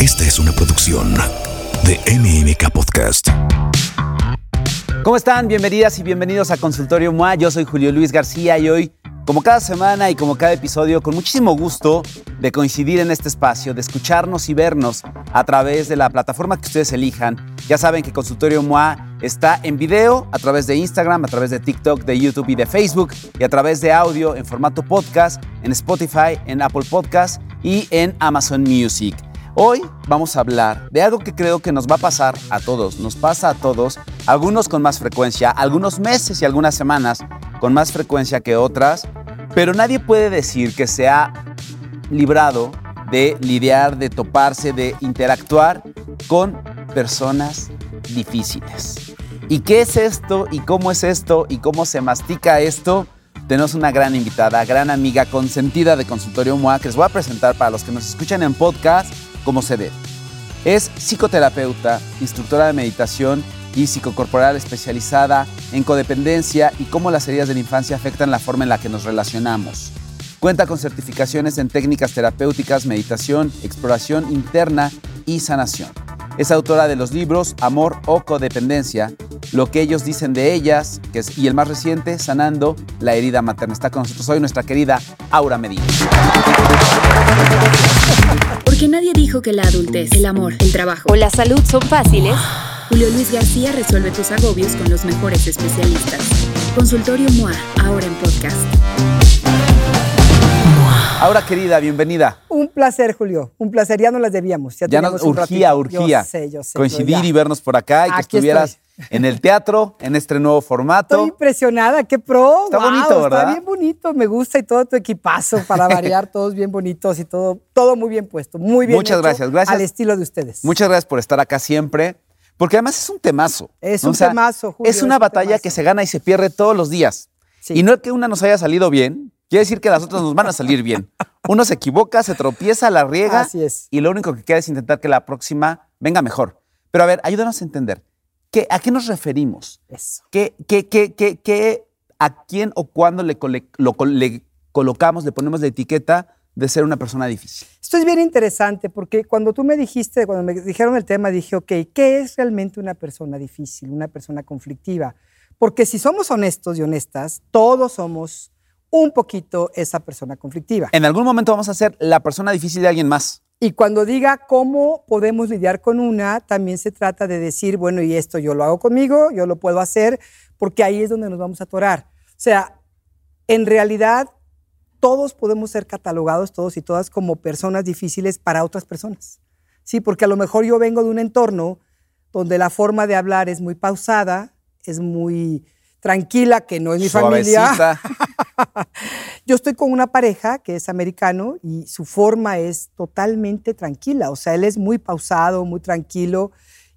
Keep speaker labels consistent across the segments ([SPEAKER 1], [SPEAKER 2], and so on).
[SPEAKER 1] Esta es una producción de MMK Podcast.
[SPEAKER 2] ¿Cómo están? Bienvenidas y bienvenidos a Consultorio MOA. Yo soy Julio Luis García y hoy, como cada semana y como cada episodio, con muchísimo gusto de coincidir en este espacio, de escucharnos y vernos a través de la plataforma que ustedes elijan. Ya saben que Consultorio MOA está en video a través de Instagram, a través de TikTok, de YouTube y de Facebook y a través de audio en formato podcast, en Spotify, en Apple Podcast y en Amazon Music. Hoy vamos a hablar de algo que creo que nos va a pasar a todos, nos pasa a todos, algunos con más frecuencia, algunos meses y algunas semanas con más frecuencia que otras, pero nadie puede decir que se ha librado de lidiar, de toparse, de interactuar con personas difíciles. ¿Y qué es esto? ¿Y cómo es esto? ¿Y cómo se mastica esto? Tenemos una gran invitada, gran amiga, consentida de Consultorio MOA, que les voy a presentar para los que nos escuchan en podcast como se debe. Es psicoterapeuta, instructora de meditación y psicocorporal especializada en codependencia y cómo las heridas de la infancia afectan la forma en la que nos relacionamos. Cuenta con certificaciones en técnicas terapéuticas, meditación, exploración interna y sanación. Es autora de los libros Amor o Codependencia, Lo que ellos dicen de ellas, que es, y el más reciente, Sanando la herida materna. Está con nosotros hoy nuestra querida Aura Medina.
[SPEAKER 3] Porque nadie dijo que la adultez, el amor, el trabajo
[SPEAKER 4] o la salud son fáciles.
[SPEAKER 3] Julio Luis García resuelve tus agobios con los mejores especialistas. Consultorio MOA, ahora en podcast.
[SPEAKER 2] Aura querida, bienvenida.
[SPEAKER 5] Un placer, Julio. Un placer. Ya no las debíamos. Ya,
[SPEAKER 2] Ya nos
[SPEAKER 5] un
[SPEAKER 2] urgía, urgía
[SPEAKER 5] Yo sé, yo sé,
[SPEAKER 2] coincidir y vernos por acá y que estuvieras
[SPEAKER 5] estoy.
[SPEAKER 2] en el teatro, en este nuevo formato.
[SPEAKER 5] Estoy impresionada. Qué pro.
[SPEAKER 2] Está bonito, ¿verdad?
[SPEAKER 5] Está bien bonito. Me gusta y todo tu equipazo para variar. todos bien bonitos y todo, todo muy bien puesto. Muy bien
[SPEAKER 2] Muchas
[SPEAKER 5] hecho,
[SPEAKER 2] gracias, gracias.
[SPEAKER 5] Al estilo de ustedes.
[SPEAKER 2] Muchas gracias por estar acá siempre, porque además es un temazo.
[SPEAKER 5] Es
[SPEAKER 2] ¿no?
[SPEAKER 5] un temazo, Julio,
[SPEAKER 2] Es una
[SPEAKER 5] es
[SPEAKER 2] batalla que se gana y se pierde todos los días.
[SPEAKER 5] Sí.
[SPEAKER 2] Y no es que una nos haya salido bien, quiere decir que las otras nos van a salir bien. Uno se equivoca, se tropieza, la riega.
[SPEAKER 5] Así es.
[SPEAKER 2] Y lo único que queda es intentar que la próxima venga mejor. Pero a ver, ayúdanos a entender. ¿qué, ¿A qué nos referimos?
[SPEAKER 5] Eso.
[SPEAKER 2] ¿Qué, qué, qué, qué, qué- a quién o cuándo lo le colocamos, le ponemos la etiqueta de ser una persona difícil?
[SPEAKER 5] Esto es bien interesante porque cuando tú me dijiste, cuando me dijeron el tema, dije, ok, ¿qué es realmente una persona difícil, una persona conflictiva? Porque si somos honestos y honestas, todos somos un poquito esa persona conflictiva.
[SPEAKER 2] En algún momento vamos a ser la persona difícil de alguien más.
[SPEAKER 5] Y cuando diga cómo podemos lidiar con una, también se trata de decir, bueno, y esto yo lo hago conmigo, yo lo puedo hacer, porque ahí es donde nos vamos a atorar. O sea, en realidad todos podemos ser catalogados, todos y todas, como personas difíciles para otras personas. Sí, porque a lo mejor yo vengo de un entorno donde la forma de hablar es muy pausada, es muy tranquila, que no es mi familia. Yo estoy con una pareja que es americano y su forma es totalmente tranquila. O sea, él es muy pausado, muy tranquilo.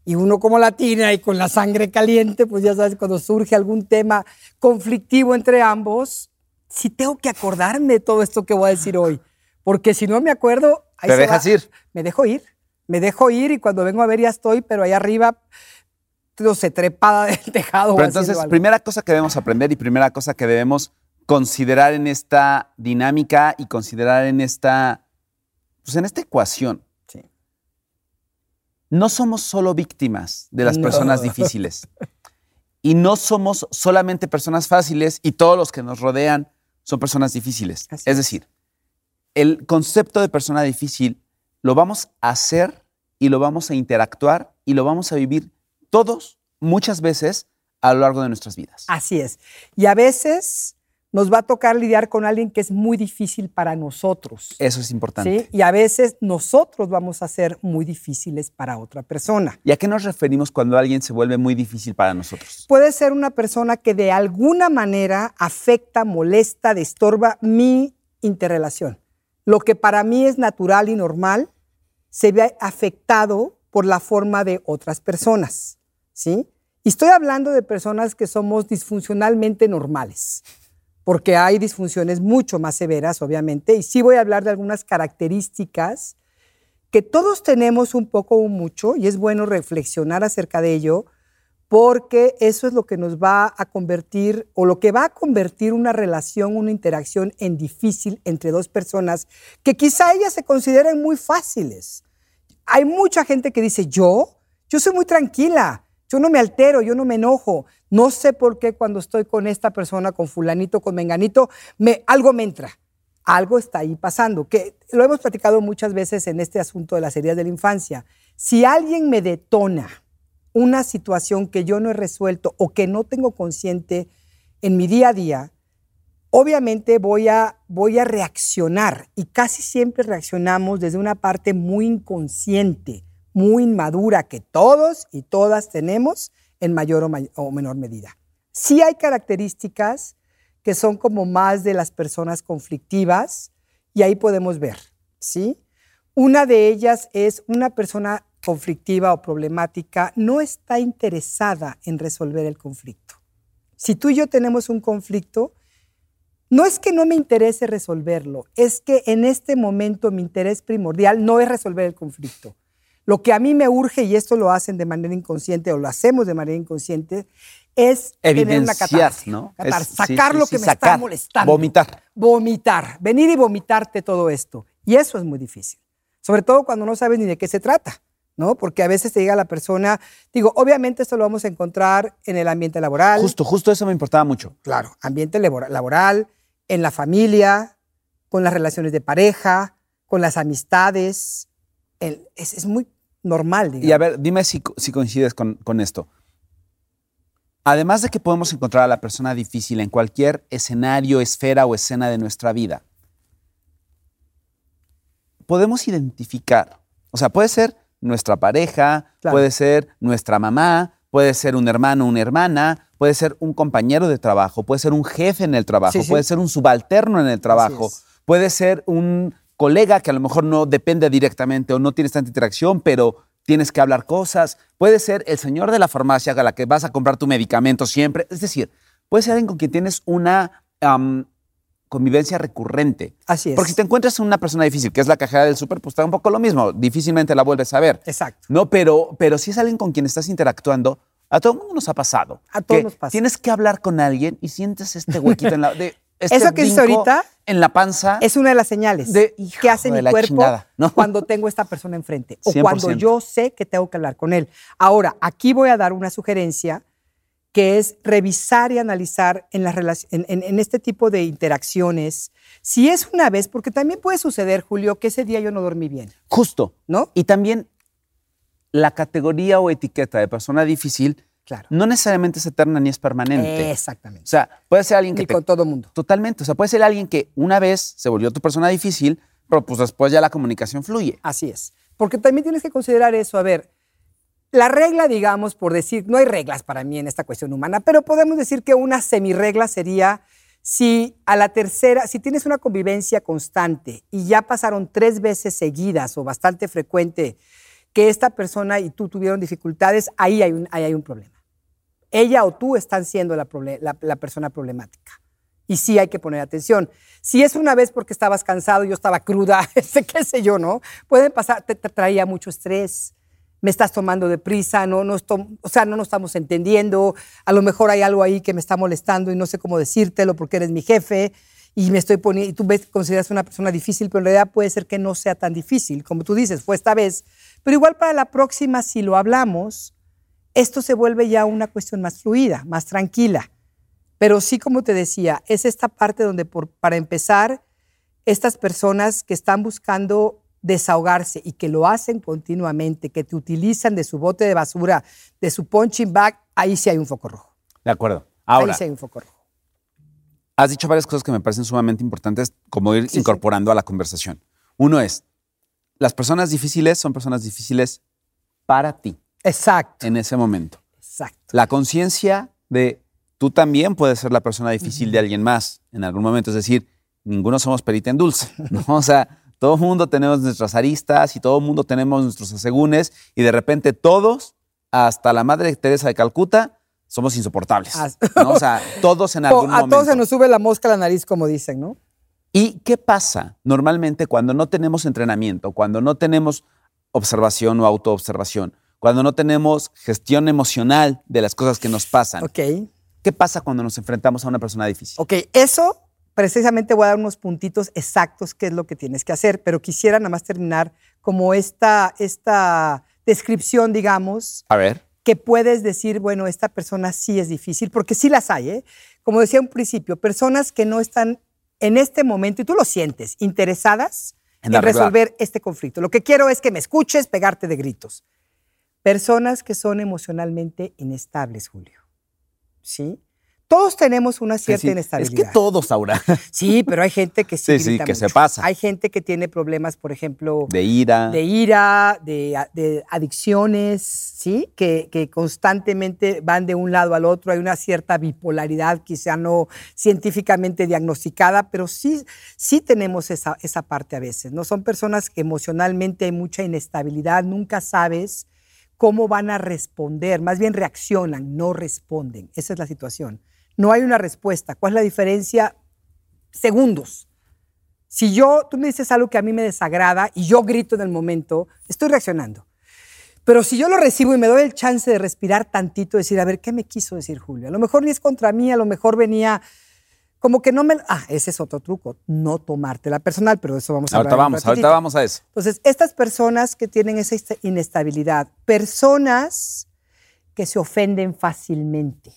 [SPEAKER 5] Y uno como latina y con la sangre caliente, pues ya sabes, cuando surge algún tema conflictivo entre ambos, sí tengo que acordarme de todo esto que voy a decir hoy. Porque si no me acuerdo, ahí
[SPEAKER 2] Te
[SPEAKER 5] se
[SPEAKER 2] dejas
[SPEAKER 5] va.
[SPEAKER 2] ir.
[SPEAKER 5] Me dejo ir. Me dejo ir y cuando vengo a ver ya estoy, pero ahí arriba, no sé, trepada del tejado.
[SPEAKER 2] Pero entonces, primera cosa que debemos aprender y primera cosa que debemos considerar en esta dinámica y considerar en esta, pues en esta ecuación.
[SPEAKER 5] Sí.
[SPEAKER 2] No somos solo víctimas de las
[SPEAKER 5] No.
[SPEAKER 2] personas difíciles. Y no somos solamente personas fáciles y todos los que nos rodean son personas difíciles.
[SPEAKER 5] Así
[SPEAKER 2] es
[SPEAKER 5] es.
[SPEAKER 2] decir, el concepto de persona difícil lo vamos a hacer y lo vamos a interactuar y lo vamos a vivir todos muchas veces a lo largo de nuestras vidas.
[SPEAKER 5] Así es. Y a veces nos va a tocar lidiar con alguien que es muy difícil para nosotros.
[SPEAKER 2] Eso es importante.
[SPEAKER 5] ¿sí? Y a veces nosotros vamos a ser muy difíciles para otra persona.
[SPEAKER 2] ¿Y a qué nos referimos cuando alguien se vuelve muy difícil para nosotros?
[SPEAKER 5] Puede ser una persona que de alguna manera afecta, molesta, destorba mi interrelación. Lo que para mí es natural y normal se ve afectado por la forma de otras personas, ¿sí? Y estoy hablando de personas que somos disfuncionalmente normales, porque hay disfunciones mucho más severas, obviamente, y sí voy a hablar de algunas características que todos tenemos un poco o mucho, y es bueno reflexionar acerca de ello, porque eso es lo que nos va a convertir o lo que va a convertir una relación, una interacción en difícil entre dos personas que quizá ellas se consideren muy fáciles. hay mucha gente que dice, yo, yo soy muy tranquila, yo no me altero, yo no me enojo. No sé por qué cuando estoy con esta persona, con fulanito, con menganito, me, algo me entra. Algo está ahí pasando, que lo hemos platicado muchas veces en este asunto de las heridas de la infancia. Si alguien me detona una situación que yo no he resuelto o que no tengo consciente en mi día a día, obviamente voy a, voy a reaccionar y casi siempre reaccionamos desde una parte muy inconsciente, muy inmadura que todos y todas tenemos en mayor o, menor medida. Sí hay características que son como más de las personas conflictivas y ahí podemos ver, ¿sí? Una de ellas es una persona conflictiva o problemática no está interesada en resolver el conflicto. Si tú y yo tenemos un conflicto, no es que no me interese resolverlo, es que en este momento mi interés primordial no es resolver el conflicto. Lo que a mí me urge, y esto lo hacen de manera inconsciente o lo hacemos de manera inconsciente, es tener una catarsis,
[SPEAKER 2] ¿no?
[SPEAKER 5] sacar lo que me está molestando.
[SPEAKER 2] Vomitar.
[SPEAKER 5] Vomitar, venir y vomitarte todo esto. Y eso es muy difícil, sobre todo cuando no sabes ni de qué se trata. ¿no? Porque a veces te llega la persona, digo, obviamente esto lo vamos a encontrar en el ambiente laboral.
[SPEAKER 2] Justo, justo eso me importaba mucho.
[SPEAKER 5] Claro, ambiente laboral, en la familia, con las relaciones de pareja, con las amistades. Es, muy normal, digamos.
[SPEAKER 2] Y a ver, dime si, coincides con, con esto. Además de que podemos encontrar a la persona difícil en cualquier escenario, esfera o escena de nuestra vida, podemos identificar, o sea, puede ser nuestra pareja, puede ser nuestra mamá, puede ser un hermano, una hermana, puede ser un compañero de trabajo, puede ser un jefe en el trabajo, puede ser un subalterno en el trabajo, puede ser un colega que a lo mejor no depende directamente o no tienes tanta interacción, pero tienes que hablar cosas, puede ser el señor de la farmacia a la que vas a comprar tu medicamento siempre, es decir, puede ser alguien con quien tienes una convivencia recurrente.
[SPEAKER 5] Así es.
[SPEAKER 2] Porque si te encuentras una persona difícil, que es la cajera del súper, pues está un poco lo mismo. Difícilmente la vuelves a ver.
[SPEAKER 5] Exacto.
[SPEAKER 2] No, pero, pero si es alguien con quien estás interactuando, a todo el mundo nos ha pasado.
[SPEAKER 5] A todos nos pasa.
[SPEAKER 2] Tienes que hablar con alguien y sientes este huequito en la. De, este
[SPEAKER 5] Eso que dices ahorita.
[SPEAKER 2] En la panza.
[SPEAKER 5] Es una de las señales
[SPEAKER 2] de,
[SPEAKER 5] que hace mi cuerpo cuando tengo esta persona enfrente. O cuando yo sé que tengo que hablar con él. Ahora, aquí voy a dar una sugerencia que es revisar y analizar en, las en, en, este tipo de interacciones. Si es una vez, porque también puede suceder, Julio, que ese día yo no dormí bien.
[SPEAKER 2] Justo.
[SPEAKER 5] ¿No?
[SPEAKER 2] Y también la categoría o etiqueta de persona difícil
[SPEAKER 5] claro.
[SPEAKER 2] no necesariamente es eterna ni es permanente.
[SPEAKER 5] Exactamente.
[SPEAKER 2] O sea, puede ser alguien que...
[SPEAKER 5] Ni con todo mundo.
[SPEAKER 2] Totalmente. O sea, puede ser alguien que una vez se volvió tu persona difícil, pero pues después ya la comunicación fluye.
[SPEAKER 5] Así es. Porque también tienes que considerar eso. A ver, la regla, digamos, por decir, no hay reglas para mí en esta cuestión humana, pero podemos decir que una semirregla sería si a la tercera, si tienes una convivencia constante y ya pasaron tres veces seguidas o bastante frecuente que esta persona y tú tuvieron dificultades, ahí hay un, hay un problema. Ella o tú están siendo la, persona problemática. Y sí hay que poner atención. Si es una vez porque estabas cansado, yo estaba cruda, qué sé yo, ¿no? Puede pasar, te traía mucho estrés, me estás tomando de prisa, no, no o sea, no nos estamos entendiendo, a lo mejor hay algo ahí que me está molestando y no sé cómo decírtelo porque eres mi jefe y me estoy poniendo, y tú ves, consideras una persona difícil, pero en realidad puede ser que no sea tan difícil, como tú dices, fue esta vez. Pero igual para la próxima, si lo hablamos, esto se vuelve ya una cuestión más fluida, más tranquila. Pero sí, como te decía, es esta parte donde, por, para empezar, estas personas que están buscando desahogarse y que lo hacen continuamente, que te utilizan de su bote de basura, de su punching bag, ahí sí hay un foco rojo.
[SPEAKER 2] De acuerdo. Ahora,
[SPEAKER 5] ahí sí hay un foco rojo.
[SPEAKER 2] Has dicho varias cosas que me parecen sumamente importantes, como ir incorporando a la conversación. Uno es, las personas difíciles son personas difíciles para ti.
[SPEAKER 5] Exacto.
[SPEAKER 2] En ese momento.
[SPEAKER 5] Exacto.
[SPEAKER 2] La conciencia de tú también puedes ser la persona difícil de alguien más en algún momento. Es decir, ninguno somos perita en dulce. ¿no? O sea, todo el mundo tenemos nuestras aristas y todo el mundo tenemos nuestros asegúnes y de repente todos, hasta la Madre Teresa de Calcuta, somos insoportables. O sea, todos en algún momento.
[SPEAKER 5] A todos se nos sube la mosca a la nariz, como dicen, ¿no?
[SPEAKER 2] ¿Y qué pasa normalmente cuando no tenemos entrenamiento, cuando no tenemos observación o autoobservación, cuando no tenemos gestión emocional de las cosas que nos pasan?
[SPEAKER 5] Ok.
[SPEAKER 2] ¿Qué pasa cuando nos enfrentamos a una persona difícil?
[SPEAKER 5] Ok, eso precisamente voy a dar unos puntitos exactos qué es lo que tienes que hacer, pero quisiera nada más terminar como esta, esta descripción, digamos,
[SPEAKER 2] A ver.
[SPEAKER 5] que puedes decir, bueno, esta persona sí es difícil, porque sí las hay, ¿eh? Como decía un principio, personas que no están en este momento, y tú lo sientes, interesadas
[SPEAKER 2] En
[SPEAKER 5] en, resolver este conflicto. Lo que quiero es que me escuches pegarte de gritos. Personas que son emocionalmente inestables, Julio. ¿Sí? Todos tenemos una cierta
[SPEAKER 2] Sí, sí. Es
[SPEAKER 5] inestabilidad.
[SPEAKER 2] que todos, Aura.
[SPEAKER 5] Sí, pero hay gente que sí,
[SPEAKER 2] Sí, sí, que se pasa.
[SPEAKER 5] Hay gente que tiene problemas, por ejemplo,
[SPEAKER 2] De ira.
[SPEAKER 5] de ira, de, de adicciones, ¿sí? Que, que constantemente van de un lado al otro. Hay una cierta bipolaridad, quizá no científicamente diagnosticada, pero sí, sí tenemos esa, esa parte a veces. ¿no? Son personas que emocionalmente hay mucha inestabilidad, nunca sabes cómo van a responder, más bien reaccionan, no responden. Esa es la situación. No hay una respuesta. ¿Cuál es la diferencia? Segundos. Si yo, tú me dices algo que a mí me desagrada y yo grito en el momento, estoy reaccionando. Pero si yo lo recibo y me doy el chance de respirar tantito, decir, a ver, ¿qué me quiso decir Julio? A lo mejor ni es contra mí, a lo mejor venía como que no me... Ah, ese es otro truco, no tomártela personal, pero de eso vamos a
[SPEAKER 2] Ahorita
[SPEAKER 5] hablar.
[SPEAKER 2] vamos, ahorita vamos a eso.
[SPEAKER 5] Entonces, estas personas que tienen esa esta- inestabilidad, personas que se ofenden fácilmente,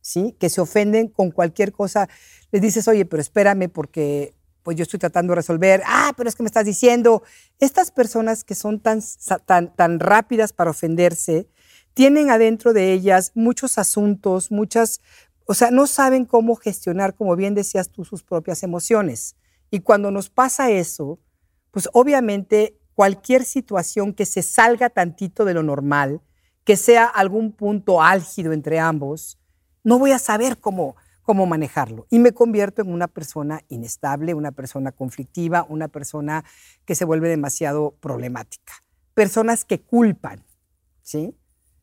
[SPEAKER 5] ¿sí? Que se ofenden con cualquier cosa. Les dices, oye, pero espérame porque pues yo estoy tratando de resolver. Ah, pero es que me estás diciendo. Estas personas que son tan, tan, tan rápidas para ofenderse, tienen adentro de ellas muchos asuntos, muchas, o sea, no saben cómo gestionar, como bien decías tú, sus propias emociones. Y cuando nos pasa eso, pues obviamente cualquier situación que se salga tantito de lo normal, que sea algún punto álgido entre ambos, no voy a saber cómo, cómo manejarlo. Y me convierto en una persona inestable, una persona conflictiva, una persona que se vuelve demasiado problemática. Personas que culpan, ¿sí?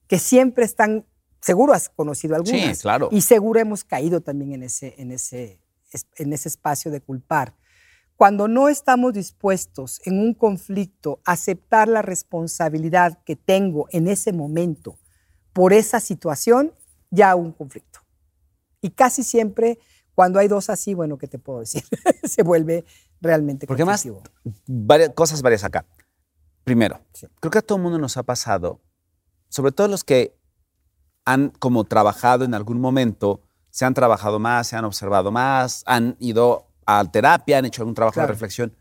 [SPEAKER 5] Que siempre están, seguro has conocido algunas.
[SPEAKER 2] claro.
[SPEAKER 5] Y seguro hemos caído también en ese, en ese, es- en ese espacio de culpar. Cuando no estamos dispuestos en un conflicto a aceptar la responsabilidad que tengo en ese momento por esa situación, ya un conflicto. Y casi siempre, cuando hay dos así, bueno, ¿qué te puedo decir? Se vuelve realmente
[SPEAKER 2] Porque más,
[SPEAKER 5] conflictivo.
[SPEAKER 2] varias, cosas varias acá. Primero,
[SPEAKER 5] Sí.
[SPEAKER 2] creo que a todo el mundo nos ha pasado, sobre todo los que han como trabajado en algún momento, se han trabajado más, se han observado más, han ido a terapia, han hecho algún trabajo de reflexión,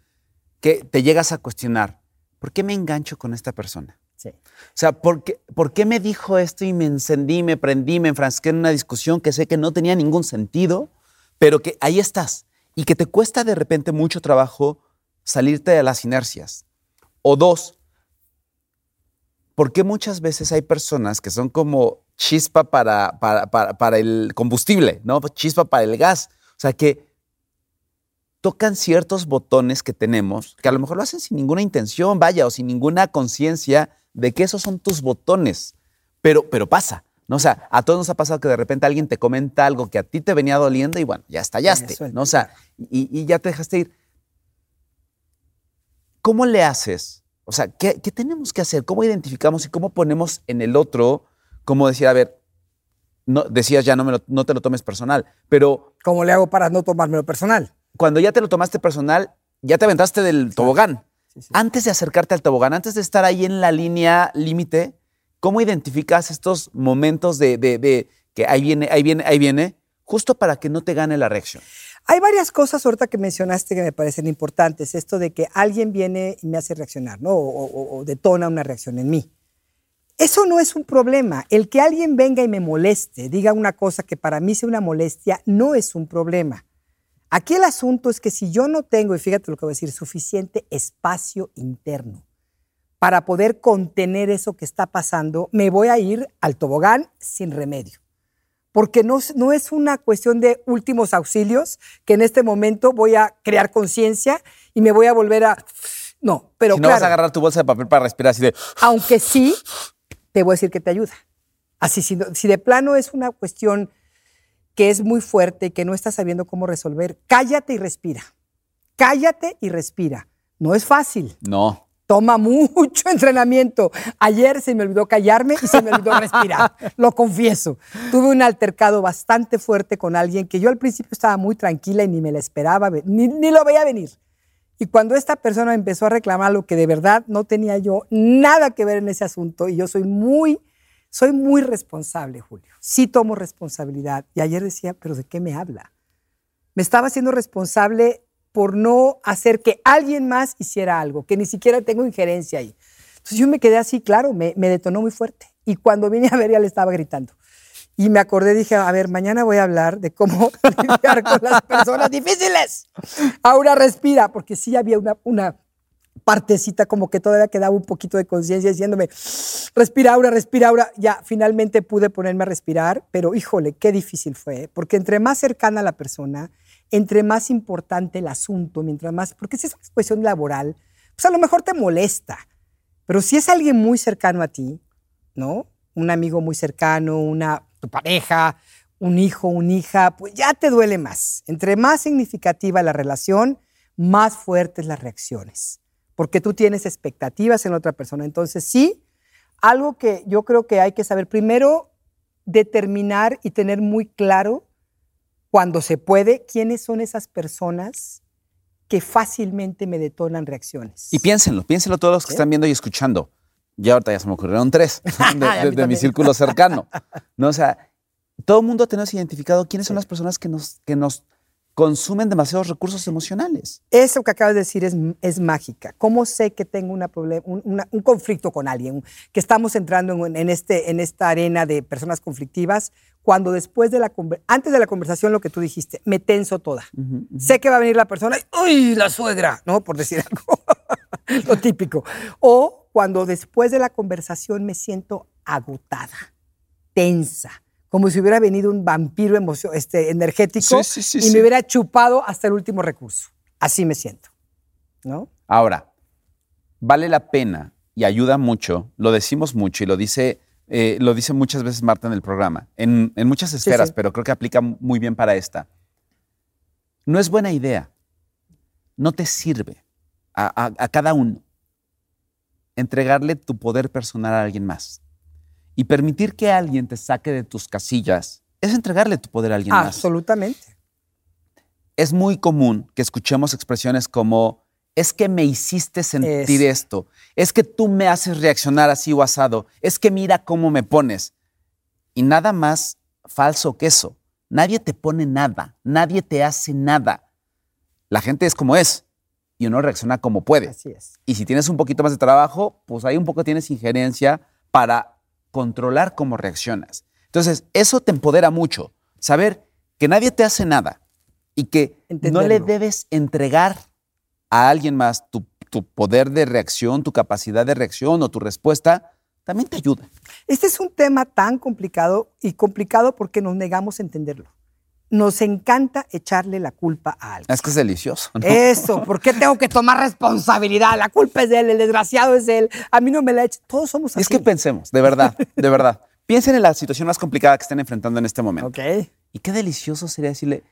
[SPEAKER 2] que te llegas a cuestionar, ¿por qué me engancho con esta persona?
[SPEAKER 5] Sí.
[SPEAKER 2] O sea, ¿por qué, por qué me dijo esto y me encendí, me prendí, me enfrasqué en una discusión que sé que no tenía ningún sentido, pero que ahí estás y que te cuesta de repente mucho trabajo salirte de las inercias? O dos, ¿por qué muchas veces hay personas que son como chispa para, para, para- para el combustible, ¿no? Chispa para el gas. O sea, que tocan ciertos botones que tenemos, que a lo mejor lo hacen sin ninguna intención, vaya, o sin ninguna conciencia de que esos son tus botones. Pero, pero pasa, ¿no? O sea, a todos nos ha pasado que de repente alguien te comenta algo que a ti te venía doliendo y bueno, ya estallaste. ¿no? O sea, y, y ya te dejaste ir. ¿Cómo le haces? O sea, ¿qué, qué tenemos que hacer? ¿Cómo identificamos y cómo ponemos en el otro, como decir, a ver, no, decías ya no, me lo- no te lo tomes personal, pero
[SPEAKER 5] ¿Cómo le hago para no tomármelo personal?
[SPEAKER 2] cuando ya te lo tomaste personal, ya te aventaste del tobogán.
[SPEAKER 5] Sí, sí.
[SPEAKER 2] Antes de acercarte al tobogán, antes de estar ahí en la línea límite, ¿cómo identificas estos momentos de, de- de que ahí viene, ahí viene, ahí viene, justo para que no te gane la reacción?
[SPEAKER 5] Hay varias cosas ahorita que mencionaste que me parecen importantes. Esto de que alguien viene y me hace reaccionar, ¿no? O, o- o detona una reacción en mí. Eso no es un problema. El que alguien venga y me moleste, diga una cosa que para mí sea una molestia, no es un problema. Aquí el asunto es que si yo no tengo, y fíjate lo que voy a decir, suficiente espacio interno para poder contener eso que está pasando, me voy a ir al tobogán sin remedio porque no, es- no es una cuestión de últimos auxilios, que en este momento voy a crear conciencia y me voy a volver a... No, pero
[SPEAKER 2] si no
[SPEAKER 5] claro,
[SPEAKER 2] vas a agarrar tu bolsa de papel para respirar así de...
[SPEAKER 5] aunque sí, te voy a decir que te ayuda. Así, si, si de plano es una cuestión que es muy fuerte y que no estás sabiendo cómo resolver, cállate y respira. Cállate y respira. No es fácil.
[SPEAKER 2] No.
[SPEAKER 5] toma mucho entrenamiento. Ayer se me olvidó callarme y se me olvidó respirar, lo confieso. Tuve un altercado bastante fuerte con alguien que yo al principio estaba muy tranquila y ni me la esperaba, ni, ni lo veía venir. Y cuando esta persona empezó a reclamar lo que de verdad no tenía yo nada que ver en ese asunto, y yo soy muy, soy muy responsable, Julio. Sí tomo responsabilidad. Y ayer decía, pero ¿de qué me habla? Me estaba haciendo responsable por no hacer que alguien más hiciera algo, que ni siquiera tengo injerencia ahí. Entonces yo me quedé así, claro, me, detonó muy fuerte. Y cuando vine a ver, ya le estaba gritando. Y me acordé, dije, a ver, mañana voy a hablar de cómo lidiar con las personas difíciles. Ahora respira, porque sí había una, una partecita como que todavía quedaba un poquito de conciencia diciéndome, respira, Aura, respira, Aura. Ya finalmente pude ponerme a respirar, pero híjole, qué difícil fue, porque entre más cercana la persona, entre más importante el asunto, mientras más, porque si es una cuestión laboral, pues a lo mejor te molesta, pero si es alguien muy cercano a ti, ¿no? Un amigo muy cercano, una, tu pareja, un hijo, una hija, pues ya te duele más. Entre más significativa la relación, más fuertes las reacciones, porque tú tienes expectativas en la otra persona. Entonces, sí, algo que yo creo que hay que saber primero, determinar y tener muy claro cuando se puede, quiénes son esas personas que fácilmente me detonan reacciones.
[SPEAKER 2] Y piénsenlo, piénsenlo todos los que están viendo y escuchando. Ya ahorita ya se me ocurrieron tres de, mi círculo cercano. ¿no? O sea, todo el mundo tenemos identificado quiénes son las personas que nos, que nos consumen demasiados recursos emocionales.
[SPEAKER 5] Eso que acabas de decir es, es mágica. ¿Cómo sé que tengo una un, un, conflicto con alguien? Que estamos entrando en, en, este, en esta arena de personas conflictivas cuando después de la antes de la conversación lo que tú dijiste, me tenso toda. Sé que va a venir la persona y ¡uy, la suegra! ¿No? Por decir algo. lo típico. O cuando después de la conversación me siento agotada, tensa, como si hubiera venido un vampiro este, energético y me hubiera chupado hasta el último recurso. Así me siento. ¿No?
[SPEAKER 2] Ahora, vale la pena y ayuda mucho, lo decimos mucho y lo dice eh, lo dice muchas veces Marta en el programa, en, muchas esferas, pero creo que aplica muy bien para esta. No es buena idea, no te sirve a, cada uno entregarle tu poder personal a alguien más. Y permitir que alguien te saque de tus casillas es entregarle tu poder a alguien más.
[SPEAKER 5] Absolutamente.
[SPEAKER 2] Es muy común que escuchemos expresiones como es que me hiciste sentir esto, es que tú me haces reaccionar así o asado, es que mira cómo me pones. Y nada más falso que eso. Nadie te pone nada, nadie te hace nada. La gente es como es y uno reacciona como puede.
[SPEAKER 5] Así es.
[SPEAKER 2] Y si tienes un poquito más de trabajo, pues ahí un poco tienes injerencia para controlar cómo reaccionas. Entonces, eso te empodera mucho, saber que nadie te hace nada y que no le debes entregar a alguien más tu, poder de reacción, tu capacidad de reacción o tu respuesta, también te ayuda.
[SPEAKER 5] Este es un tema tan complicado y complicado porque nos negamos a entenderlo. Nos encanta echarle la culpa a alguien.
[SPEAKER 2] Es que es delicioso.
[SPEAKER 5] Eso, ¿por qué tengo que tomar responsabilidad? La culpa es de él, el desgraciado es de él. A mí no me la echa. Todos somos así.
[SPEAKER 2] Es que pensemos, de verdad, de verdad. Piensen en la situación más complicada que estén enfrentando en este momento.
[SPEAKER 5] Ok.
[SPEAKER 2] Y qué delicioso sería decirle,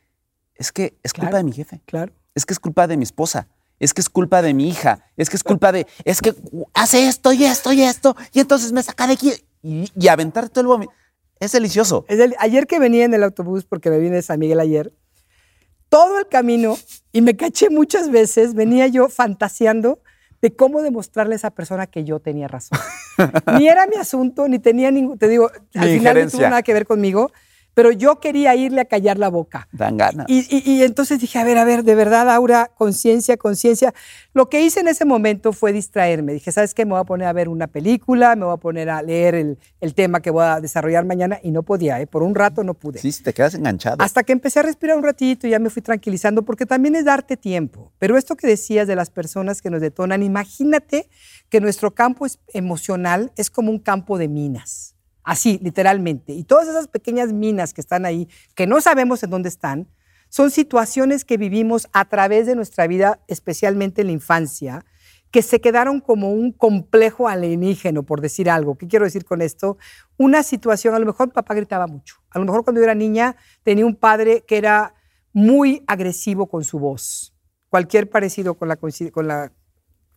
[SPEAKER 2] es que es culpa de mi jefe.
[SPEAKER 5] Claro.
[SPEAKER 2] Es que es culpa de mi esposa es que es culpa de mi hija, es que es culpa de, es que hace esto y esto y esto, y entonces me saca de aquí y, aventar todo el vómito. Es delicioso.
[SPEAKER 5] ayer que venía en el autobús, porque me vine de San Miguel ayer, todo el camino, y me caché muchas veces, venía yo fantaseando de cómo demostrarle a esa persona que yo tenía razón. ni era mi asunto, ni tenía ningún, te digo, al final no tuvo nada que ver conmigo, pero yo quería irle a callar la boca.
[SPEAKER 2] Dan ganas.
[SPEAKER 5] Y, entonces dije, a ver, a ver, de verdad, Aura, conciencia, conciencia. Lo que hice en ese momento fue distraerme. Dije, ¿sabes qué? Me voy a poner a ver una película, me voy a poner a leer el, tema que voy a desarrollar mañana y no podía, ¿eh? por un rato no pude.
[SPEAKER 2] Sí, te quedas enganchado.
[SPEAKER 5] Hasta que empecé a respirar un ratito y ya me fui tranquilizando, porque también es darte tiempo. Pero esto que decías de las personas que nos detonan, imagínate que nuestro campo emocional es como un campo de minas. Así, literalmente. Y todas esas pequeñas minas que están ahí, que no sabemos en dónde están, son situaciones que vivimos a través de nuestra vida, especialmente en la infancia, que se quedaron como un complejo alienígeno, por decir algo. ¿Qué quiero decir con esto? Una situación, a lo mejor papá gritaba mucho. A lo mejor cuando yo era niña tenía un padre que era muy agresivo con su voz. Cualquier parecido con la, con la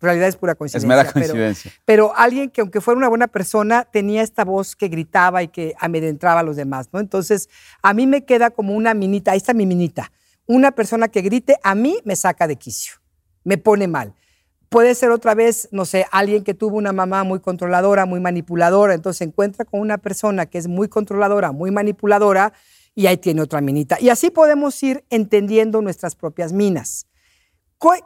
[SPEAKER 5] realidad es pura coincidencia.
[SPEAKER 2] Es mera
[SPEAKER 5] pero-
[SPEAKER 2] coincidencia.
[SPEAKER 5] Pero, alguien que aunque fuera una buena persona, tenía esta voz que gritaba y que amedrentaba a los demás, ¿no? Entonces, a mí me queda como una minita, ahí está mi minita. Una persona que grite, a mí me saca de quicio, me pone mal. Puede ser otra vez, no sé, alguien que tuvo una mamá muy controladora, muy manipuladora, entonces se encuentra con una persona que es muy controladora, muy manipuladora, y ahí tiene otra minita. Y así podemos ir entendiendo nuestras propias minas.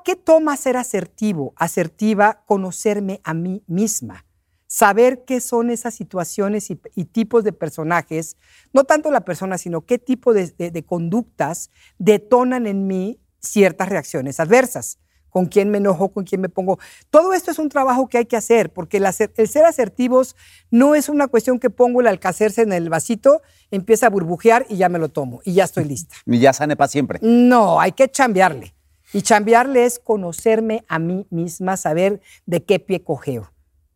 [SPEAKER 5] ¿Qué toma ser asertivo? Asertiva, conocerme a mí misma. Saber qué son esas situaciones y, y tipos de personajes, no tanto la persona, sino qué tipo de, de- de conductas detonan en mí ciertas reacciones adversas. Con quién me enojo, con quién me pongo. Todo esto es un trabajo que hay que hacer, porque el ser asertivos no es una cuestión que pongo el alcacerse en el vasito, empieza a burbujear y ya me lo tomo y ya estoy lista.
[SPEAKER 2] Y ya sane para siempre.
[SPEAKER 5] No, hay que chambearle. Y chambearle es conocerme a mí misma, saber de qué pie cogeo,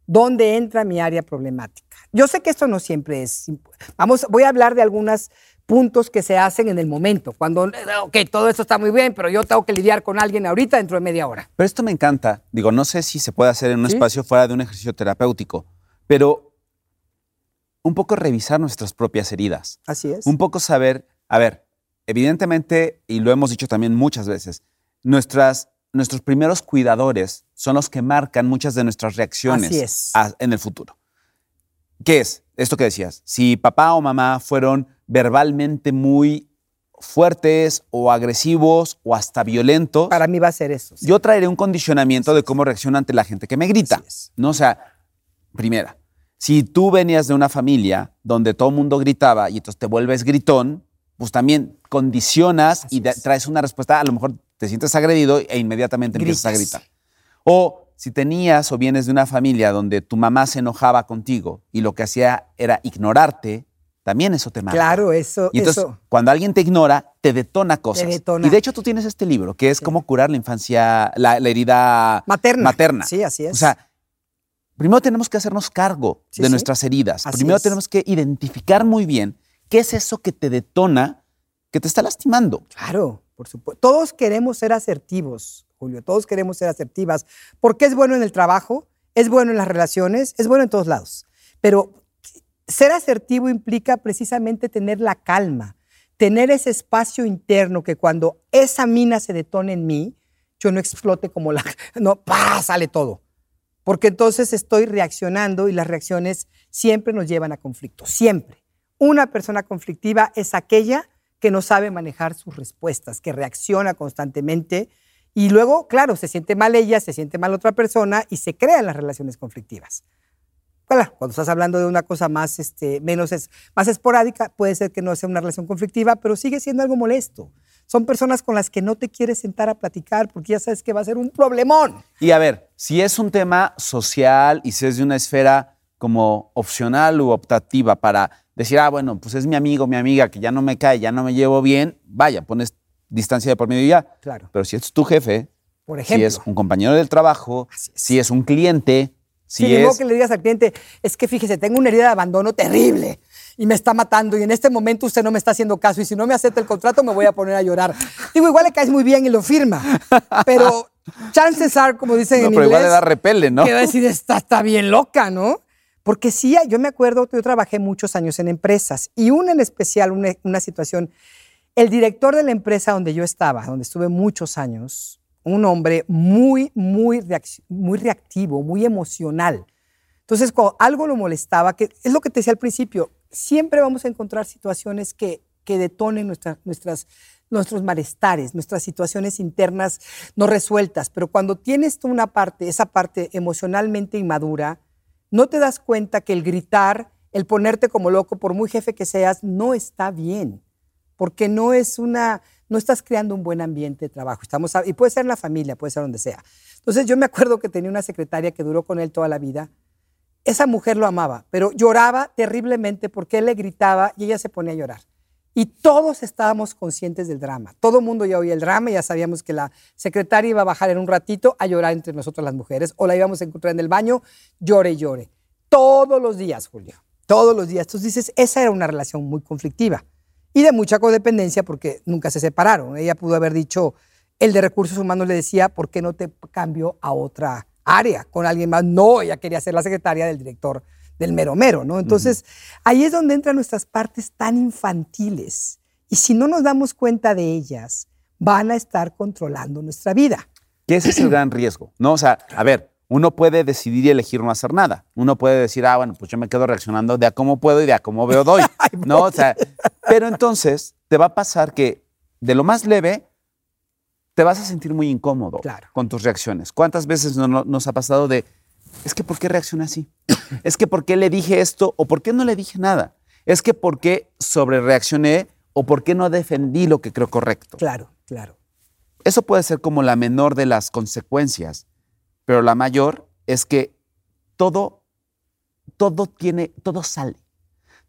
[SPEAKER 5] dónde entra mi área problemática. Yo sé que esto no siempre es. Vamos, voy a hablar de algunos puntos que se hacen en el momento, cuando, ok, todo esto está muy bien, pero yo tengo que lidiar con alguien ahorita dentro de media hora.
[SPEAKER 2] Pero esto me encanta. Digo, no sé si se puede hacer en un
[SPEAKER 5] Sí.
[SPEAKER 2] espacio fuera de un ejercicio terapéutico, pero un poco revisar nuestras propias heridas.
[SPEAKER 5] Así es.
[SPEAKER 2] Un poco saber, a ver, evidentemente, y lo hemos dicho también muchas veces, nuestras, nuestros primeros cuidadores son los que marcan muchas de nuestras reacciones
[SPEAKER 5] Así es.
[SPEAKER 2] a- en el futuro. ¿Qué es? Esto que decías, si papá o mamá fueron verbalmente muy fuertes o agresivos o hasta violentos,
[SPEAKER 5] Para mí va a ser eso. sí.
[SPEAKER 2] yo traeré un condicionamiento de cómo reacciono ante la gente que me grita. ¿no? O sea, primera, si tú venías de una familia donde todo el mundo gritaba y entonces te vuelves gritón, pues también condicionas
[SPEAKER 5] Así
[SPEAKER 2] y traes una respuesta, a lo mejor te sientes agredido e inmediatamente empiezas a gritar. O si tenías o vienes de una familia donde tu mamá se enojaba contigo y lo que hacía era ignorarte, también eso te marca.
[SPEAKER 5] Claro, eso.
[SPEAKER 2] Y entonces,
[SPEAKER 5] eso.
[SPEAKER 2] cuando alguien te ignora, te detona cosas.
[SPEAKER 5] detona.
[SPEAKER 2] Y de hecho, tú tienes este libro que es
[SPEAKER 5] Sí.
[SPEAKER 2] cómo curar la infancia, la, la herida
[SPEAKER 5] Materna.
[SPEAKER 2] materna.
[SPEAKER 5] Sí, así es.
[SPEAKER 2] O sea, primero tenemos que hacernos cargo
[SPEAKER 5] Sí,
[SPEAKER 2] de
[SPEAKER 5] sí.
[SPEAKER 2] nuestras heridas.
[SPEAKER 5] Así
[SPEAKER 2] primero
[SPEAKER 5] es.
[SPEAKER 2] tenemos que identificar muy bien qué es eso que te detona, que te está lastimando.
[SPEAKER 5] Claro, por supuesto. Todos queremos ser asertivos, Julio. Todos queremos ser asertivas. Porque es bueno en el trabajo, es bueno en las relaciones, es bueno en todos lados. Pero ser asertivo implica precisamente tener la calma, tener ese espacio interno que cuando esa mina se detone en mí, yo no explote como la... No, ¡pah! sale todo. Porque entonces estoy reaccionando y las reacciones siempre nos llevan a conflictos, siempre. Una persona conflictiva es aquella que no sabe manejar sus respuestas, que reacciona constantemente y luego, claro, se siente mal ella, se siente mal otra persona y se crean las relaciones conflictivas. Cuando estás hablando de una cosa más, este, menos es, más esporádica, puede ser que no sea una relación conflictiva, pero sigue siendo algo molesto. Son personas con las que no te quieres sentar a platicar porque ya sabes que va a ser un problemón.
[SPEAKER 2] Y a ver, si es un tema social y si es de una esfera como opcional u optativa para decir, ah, bueno, pues es mi amigo, mi amiga, que ya no me cae, ya no me llevo bien, vaya, pones distancia de por medio y ya.
[SPEAKER 5] Claro.
[SPEAKER 2] Pero si es tu jefe,
[SPEAKER 5] Por
[SPEAKER 2] si
[SPEAKER 5] ejemplo.
[SPEAKER 2] es un compañero del trabajo,
[SPEAKER 5] es.
[SPEAKER 2] si es un cliente, si
[SPEAKER 5] Sí,
[SPEAKER 2] es...
[SPEAKER 5] que le digas al cliente, es que fíjese, tengo una herida de abandono terrible y me está matando y en este momento usted no me está haciendo caso y si no me acepta el contrato me voy a poner a llorar. Digo, igual le caes muy bien y lo firma, pero chances are, como dicen
[SPEAKER 2] No,
[SPEAKER 5] en
[SPEAKER 2] pero igual le da repele, ¿no?
[SPEAKER 5] que va a decir, esta está bien loca, ¿no? Porque sí, yo me acuerdo, yo trabajé muchos años en empresas y una en especial, una, una situación, el director de la empresa donde yo estaba, donde estuve muchos años, un hombre muy, muy, muy reactivo, muy emocional. Entonces, cuando algo lo molestaba, que es lo que te decía al principio, siempre vamos a encontrar situaciones que, que detonen nuestra- nuestras, nuestros malestares, nuestras situaciones internas no resueltas. Pero cuando tienes tú una parte, esa parte emocionalmente inmadura, no te das cuenta que el gritar, el ponerte como loco, por muy jefe que seas, no está bien. Porque no es una, no estás creando un buen ambiente de trabajo. Estamos, y puede ser en la familia, puede ser donde sea. Entonces yo me acuerdo que tenía una secretaria que duró con él toda la vida. Esa mujer lo amaba, pero lloraba terriblemente porque él le gritaba y ella se ponía a llorar. Y todos estábamos conscientes del drama. Todo el mundo ya oía el drama ya sabíamos que la secretaria iba a bajar en un ratito a llorar entre nosotros las mujeres o la íbamos a encontrar en el baño, llore llore. Todos los días, Julio. Todos los días. Entonces dices, esa era una relación muy conflictiva y de mucha codependencia porque nunca se separaron. Ella pudo haber dicho, el de recursos humanos le decía, ¿por qué no te cambio a otra área, con alguien más. No, ella quería ser la secretaria del director del mero mero, ¿no? Entonces, ahí es donde entran nuestras partes tan infantiles. Y si no nos damos cuenta de ellas, van a estar controlando nuestra vida.
[SPEAKER 2] Que ese es el gran riesgo, ¿no? O sea, a ver, uno puede decidir y elegir no hacer nada. Uno puede decir, ah, bueno, pues yo me quedo reaccionando de a cómo puedo y de a cómo veo doy, ¿no? O sea, pero entonces te va a pasar que de lo más leve te vas a sentir muy incómodo
[SPEAKER 5] Claro.
[SPEAKER 2] con tus reacciones. ¿Cuántas veces no- no- nos ha pasado de, es que ¿por qué reacciona así? es que ¿por qué le dije esto o por qué no le dije nada? Es que ¿por qué sobre reaccioné o por qué no defendí lo que creo correcto?
[SPEAKER 5] Claro, claro.
[SPEAKER 2] Eso puede ser como la menor de las consecuencias, pero la mayor es que todo, todo tiene, todo sale.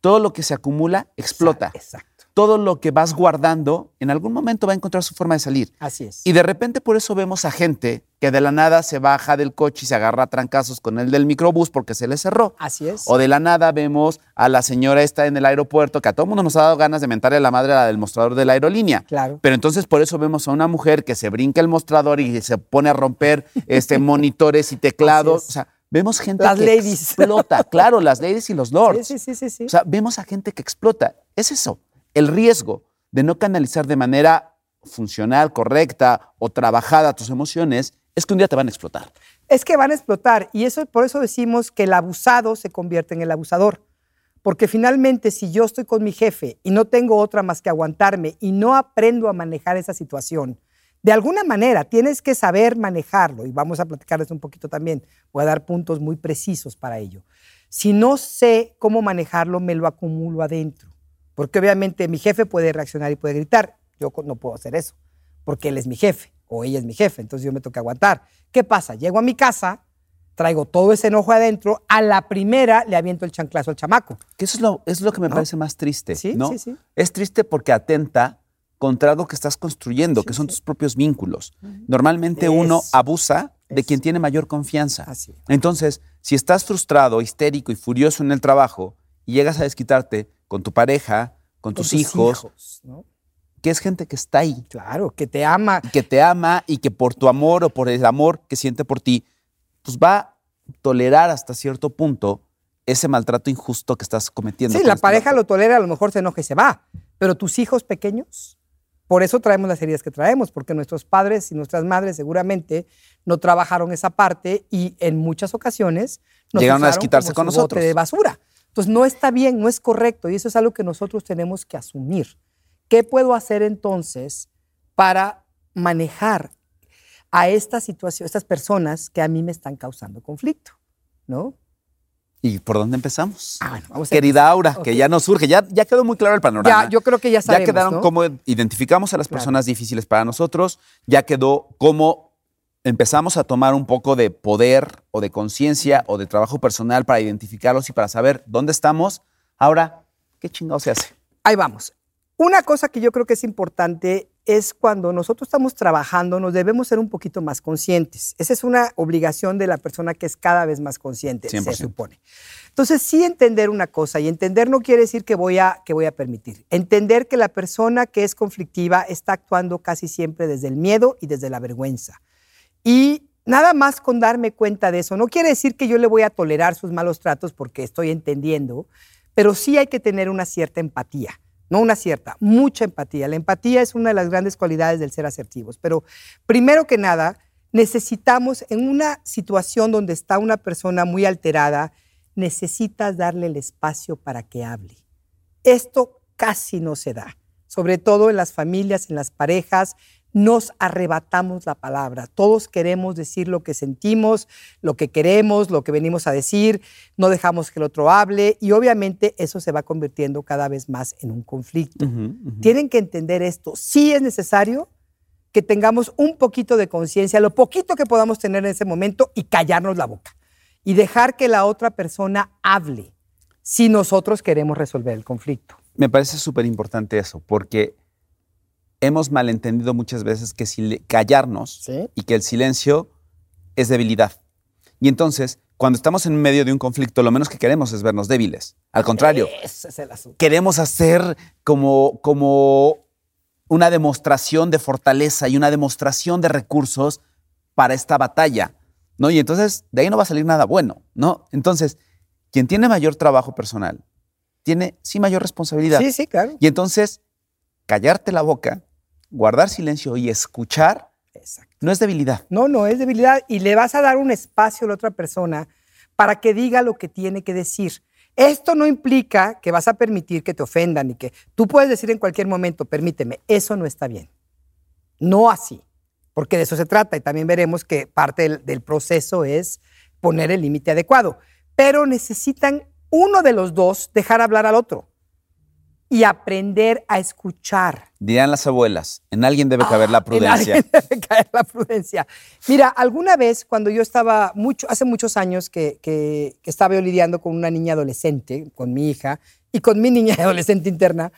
[SPEAKER 2] Todo lo que se acumula explota.
[SPEAKER 5] Exacto.
[SPEAKER 2] Todo lo que vas guardando en algún momento va a encontrar su forma de salir.
[SPEAKER 5] Así es.
[SPEAKER 2] Y de repente por eso vemos a gente que de la nada se baja del coche y se agarra a trancazos con el del microbús porque se le cerró.
[SPEAKER 5] Así es.
[SPEAKER 2] O de la nada vemos a la señora esta en el aeropuerto, que a todo mundo nos ha dado ganas de mentarle a la madre a la del mostrador de la aerolínea.
[SPEAKER 5] Claro.
[SPEAKER 2] Pero entonces por eso vemos a una mujer que se brinca el mostrador y se pone a romper este, monitores y teclados. O sea, vemos gente
[SPEAKER 5] Las
[SPEAKER 2] que
[SPEAKER 5] ladies.
[SPEAKER 2] explota. Claro, las ladies y los lords.
[SPEAKER 5] Sí, sí, sí, sí.
[SPEAKER 2] O sea, vemos a gente que explota. Es eso, el riesgo de no canalizar de manera funcional, correcta o trabajada tus emociones, es que un día te van a explotar.
[SPEAKER 5] es que van a explotar y eso por eso decimos que el abusado se convierte en el abusador. Porque finalmente si yo estoy con mi jefe y no tengo otra más que aguantarme y no aprendo a manejar esa situación, de alguna manera tienes que saber manejarlo y vamos a platicar de eso un poquito también. Voy a dar puntos muy precisos para ello. Si no sé cómo manejarlo, me lo acumulo adentro. Porque obviamente mi jefe puede reaccionar y puede gritar. Yo no puedo hacer eso, porque él es mi jefe o ella es mi jefe, entonces yo me toca aguantar. ¿Qué pasa? Llego a mi casa, traigo todo ese enojo adentro, a la primera le aviento el chanclazo al chamaco.
[SPEAKER 2] Que eso es lo, es lo que me parece más triste,
[SPEAKER 5] Sí,
[SPEAKER 2] ¿no?
[SPEAKER 5] sí, sí.
[SPEAKER 2] Es triste porque atenta contra algo que estás construyendo,
[SPEAKER 5] Sí,
[SPEAKER 2] que son
[SPEAKER 5] sí.
[SPEAKER 2] tus propios vínculos. Normalmente uno abusa de quien tiene mayor confianza.
[SPEAKER 5] Así.
[SPEAKER 2] Entonces, si estás frustrado, histérico y furioso en el trabajo y llegas a desquitarte con tu pareja, con,
[SPEAKER 5] Con
[SPEAKER 2] tus, hijos,
[SPEAKER 5] ¿no?
[SPEAKER 2] que es gente que está ahí,
[SPEAKER 5] Claro, que te ama.
[SPEAKER 2] y que te ama y que por tu amor o por el amor que siente por ti, pues va a tolerar hasta cierto punto ese maltrato injusto que estás cometiendo.
[SPEAKER 5] Sí, la
[SPEAKER 2] este
[SPEAKER 5] pareja lo tolera, a lo mejor se enoja y se va. Pero tus hijos pequeños, por eso traemos las heridas que traemos, porque nuestros padres y nuestras madres seguramente no trabajaron esa parte y en muchas ocasiones nos
[SPEAKER 2] Llegaron a desquitarse con
[SPEAKER 5] bote
[SPEAKER 2] nosotros.
[SPEAKER 5] de basura. Entonces no está bien, no es correcto y eso es algo que nosotros tenemos que asumir. ¿Qué puedo hacer entonces para manejar a esta situación, estas personas que a mí me están causando conflicto? ¿No?
[SPEAKER 2] ¿Y por dónde empezamos?
[SPEAKER 5] Ah, bueno, vamos a
[SPEAKER 2] Querida Aura, que ya nos surge, ya, ya quedó muy claro el panorama.
[SPEAKER 5] Ya, yo creo que ya sabemos,
[SPEAKER 2] quedaron
[SPEAKER 5] ¿no?
[SPEAKER 2] cómo identificamos a las
[SPEAKER 5] Claro.
[SPEAKER 2] personas difíciles para nosotros, ya quedó cómo empezamos a tomar un poco de poder o de conciencia o de trabajo personal para identificarlos y para saber dónde estamos. Ahora, ¿qué chingado se hace?
[SPEAKER 5] Ahí vamos. Una cosa que yo creo que es importante es cuando nosotros estamos trabajando, nos debemos ser un poquito más conscientes. Esa es una obligación de la persona que es cada vez más consciente,
[SPEAKER 2] 100%.
[SPEAKER 5] se supone. Entonces, sí entender una cosa, y entender no quiere decir que voy, a, que voy a permitir. Entender que la persona que es conflictiva está actuando casi siempre desde el miedo y desde la vergüenza. Y nada más con darme cuenta de eso, no quiere decir que yo le voy a tolerar sus malos tratos porque estoy entendiendo, pero sí hay que tener una cierta empatía, no una cierta, mucha empatía. La empatía es una de las grandes cualidades del ser asertivos, pero primero que nada, necesitamos en una situación donde está una persona muy alterada, necesitas darle el espacio para que hable. Esto casi no se da, sobre todo en las familias, en las parejas, nos arrebatamos la palabra. Todos queremos decir lo que sentimos, lo que queremos, lo que venimos a decir, no dejamos que el otro hable y obviamente eso se va convirtiendo cada vez más en un conflicto. Tienen que entender esto. Sí es necesario que tengamos un poquito de conciencia, lo poquito que podamos tener en ese momento y callarnos la boca y dejar que la otra persona hable si nosotros queremos resolver el conflicto.
[SPEAKER 2] Me parece súper importante eso, porque hemos malentendido muchas veces que callarnos
[SPEAKER 5] Sí.
[SPEAKER 2] y que el silencio es debilidad. Y entonces, cuando estamos en medio de un conflicto, lo menos que queremos es vernos débiles. Al contrario,
[SPEAKER 5] Ese es el asunto.
[SPEAKER 2] queremos hacer como, como una demostración de fortaleza y una demostración de recursos para esta batalla. ¿no? Y entonces de ahí no va a salir nada bueno, ¿no? Entonces, quien tiene mayor trabajo personal, tiene sí mayor responsabilidad.
[SPEAKER 5] Sí, sí, claro.
[SPEAKER 2] Y entonces, callarte la boca, guardar silencio y escuchar
[SPEAKER 5] Exacto.
[SPEAKER 2] no es debilidad.
[SPEAKER 5] No, no es debilidad. Y le vas a dar un espacio a la otra persona para que diga lo que tiene que decir. Esto no implica que vas a permitir que te ofendan y que tú puedes decir en cualquier momento, permíteme, eso no está bien. No así, porque de eso se trata y también veremos que parte del, del proceso es poner el límite adecuado. Pero necesitan uno de los dos dejar hablar al otro y aprender a escuchar.
[SPEAKER 2] Dirán las abuelas, en alguien debe caber la
[SPEAKER 5] En
[SPEAKER 2] prudencia.
[SPEAKER 5] alguien debe caer la prudencia. Mira, alguna vez cuando yo estaba, mucho, hace muchos años que, que- que estaba yo lidiando con una niña adolescente, con mi hija, y con mi niña adolescente interna,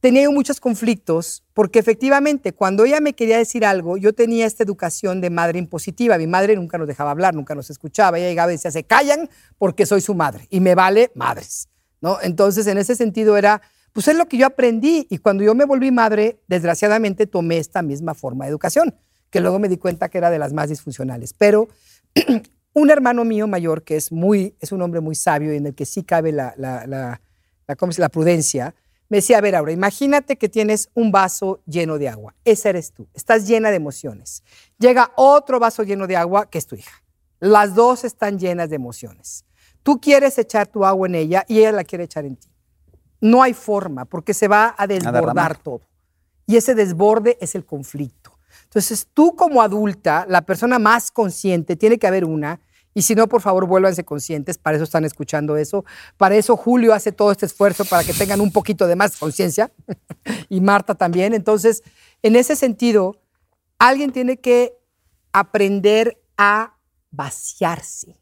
[SPEAKER 5] tenía yo muchos conflictos, porque efectivamente cuando ella me quería decir algo, yo tenía esta educación de madre impositiva. Mi madre nunca nos dejaba hablar, nunca nos escuchaba. Ella llegaba y decía, se callan porque soy su madre, y me vale madres. ¿no? Entonces, en ese sentido era, pues es lo que yo aprendí y cuando yo me volví madre, desgraciadamente tomé esta misma forma de educación, que luego me di cuenta que era de las más disfuncionales. Pero un hermano mío mayor, que es, muy, es un hombre muy sabio y en el que sí cabe la, la, la, prudencia, me decía, a ver, Aura, imagínate que tienes un vaso lleno de agua. Esa eres tú. Estás llena de emociones. Llega otro vaso lleno de agua, que es tu hija. Las dos están llenas de emociones. Tú quieres echar tu agua en ella y ella la quiere echar en ti. No hay forma, porque se va a desbordar todo. Y ese desborde es el conflicto. Entonces, tú como adulta, la persona más consciente, tiene que haber una, y si no, por favor, vuélvanse conscientes, para eso están escuchando eso. Para eso Julio hace todo este esfuerzo para que tengan un poquito de más conciencia, y Marta también. Entonces, en ese sentido, alguien tiene que aprender a vaciarse.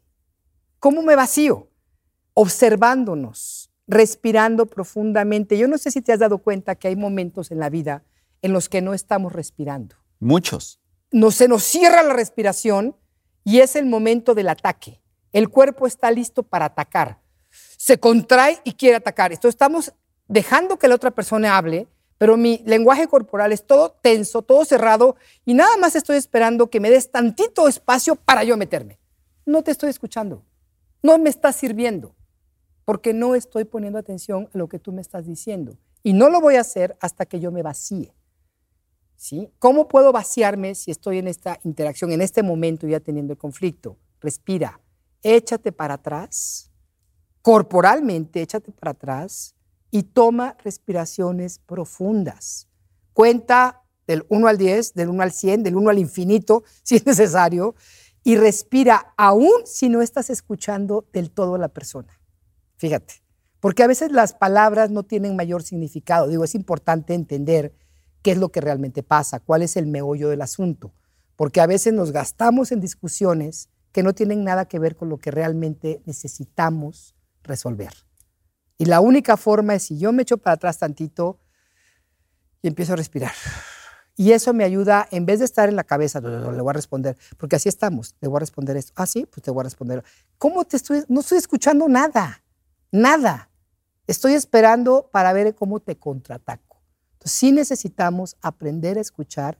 [SPEAKER 5] ¿Cómo me vacío? Observándonos, respirando profundamente. Yo no sé si te has dado cuenta que hay momentos en la vida en los que no estamos respirando.
[SPEAKER 2] Muchos.
[SPEAKER 5] No, se nos cierra la respiración y es el momento del ataque. El cuerpo está listo para atacar. Se contrae y quiere atacar. Esto estamos dejando que la otra persona hable, pero mi lenguaje corporal es todo tenso, todo cerrado y nada más estoy esperando que me des tantito espacio para yo meterme. No te estoy escuchando. No me estás sirviendo porque no estoy poniendo atención a lo que tú me estás diciendo. Y no lo voy a hacer hasta que yo me vacíe. ¿Sí? ¿Cómo puedo vaciarme si estoy en esta interacción, en este momento ya teniendo el conflicto? Respira, échate para atrás, corporalmente échate para atrás y toma respiraciones profundas. Cuenta del 1 al 10, del 1 al 100, del 1 al infinito, si es necesario, y respira aún si no estás escuchando del todo a la persona. Fíjate, porque a veces las palabras no tienen mayor significado. Digo, es importante entender qué es lo que realmente pasa, cuál es el meollo del asunto, porque a veces nos gastamos en discusiones que no tienen nada que ver con lo que realmente necesitamos resolver. Y la única forma es si yo me echo para atrás tantito y empiezo a respirar. Y eso me ayuda, en vez de estar en la cabeza, le voy a responder, porque así estamos, le voy a responder esto. Ah, sí, pues te voy a responder. ¿Cómo te estoy? No estoy escuchando nada, nada. Estoy esperando para ver cómo te contraataco. Entonces, sí necesitamos aprender a escuchar,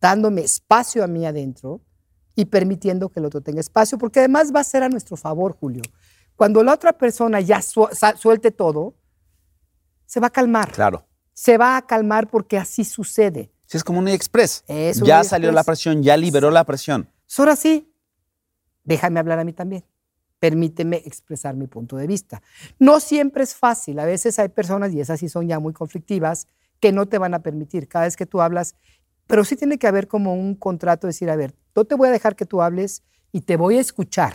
[SPEAKER 5] dándome espacio a mí adentro y permitiendo que el otro tenga espacio, porque además va a ser a nuestro favor, Julio. Cuando la otra persona ya su- suelte todo, se va a calmar.
[SPEAKER 2] Claro.
[SPEAKER 5] Se va a calmar porque así sucede.
[SPEAKER 2] Sí, es como un express.
[SPEAKER 5] Es un
[SPEAKER 2] ya
[SPEAKER 5] express.
[SPEAKER 2] salió la presión, ya liberó la presión.
[SPEAKER 5] Pues ahora sí, déjame hablar a mí también. Permíteme expresar mi punto de vista. No siempre es fácil. A veces hay personas, y esas sí son ya muy conflictivas, que no te van a permitir cada vez que tú hablas. Pero sí tiene que haber como un contrato de decir, a ver, no te voy a dejar que tú hables y te voy a escuchar.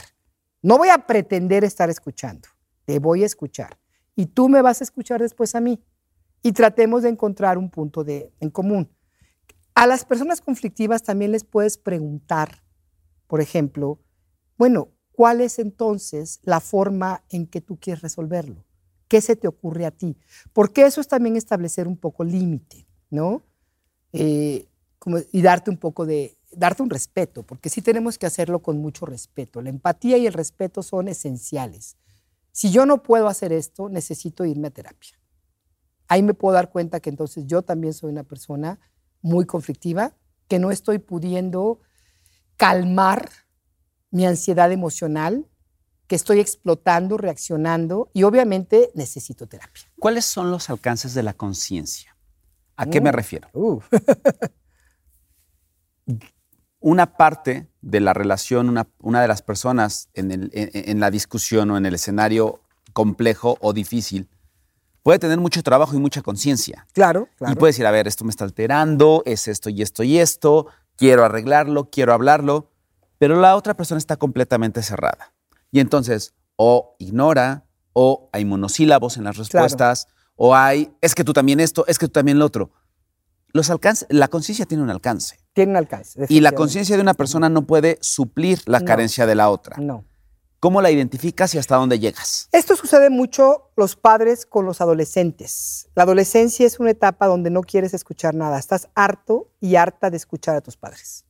[SPEAKER 5] No voy a pretender estar escuchando. Te voy a escuchar. Y tú me vas a escuchar después a mí. Y tratemos de encontrar un punto de, en común. A las personas conflictivas también les puedes preguntar, por ejemplo, bueno, ¿cuál es entonces la forma en que tú quieres resolverlo? ¿Qué se te ocurre a ti? Porque eso es también establecer un poco límite, ¿no? Eh, y darte un poco de, darte un respeto, porque sí tenemos que hacerlo con mucho respeto. La empatía y el respeto son esenciales. Si yo no puedo hacer esto, necesito irme a terapia. Ahí me puedo dar cuenta que entonces yo también soy una persona muy conflictiva, que no estoy pudiendo calmar mi ansiedad emocional, que estoy explotando, reaccionando y obviamente necesito terapia.
[SPEAKER 2] ¿Cuáles son los alcances de la conciencia? ¿A qué me
[SPEAKER 5] Mm.
[SPEAKER 2] refiero?
[SPEAKER 5] Uh,
[SPEAKER 2] Una parte de la relación, una, una de las personas en, el- en- en la discusión o en el escenario complejo o difícil puede tener mucho trabajo y mucha conciencia.
[SPEAKER 5] claro, claro.
[SPEAKER 2] Y puede decir, a ver, esto me está alterando, es esto y esto y esto, quiero arreglarlo, quiero hablarlo, pero la otra persona está completamente cerrada. Y entonces, o ignora, o hay monosílabos en las respuestas, o hay, es que tú también esto, es que tú también lo otro. Los alcances, la conciencia tiene un alcance.
[SPEAKER 5] Tiene un alcance.
[SPEAKER 2] Y la conciencia de una persona no puede suplir la
[SPEAKER 5] No.
[SPEAKER 2] carencia de la otra.
[SPEAKER 5] No.
[SPEAKER 2] ¿Cómo la identificas y hasta dónde llegas?
[SPEAKER 5] Esto sucede mucho los padres con los adolescentes. La adolescencia es una etapa donde no quieres escuchar nada. Estás harto y harta de escuchar a tus padres.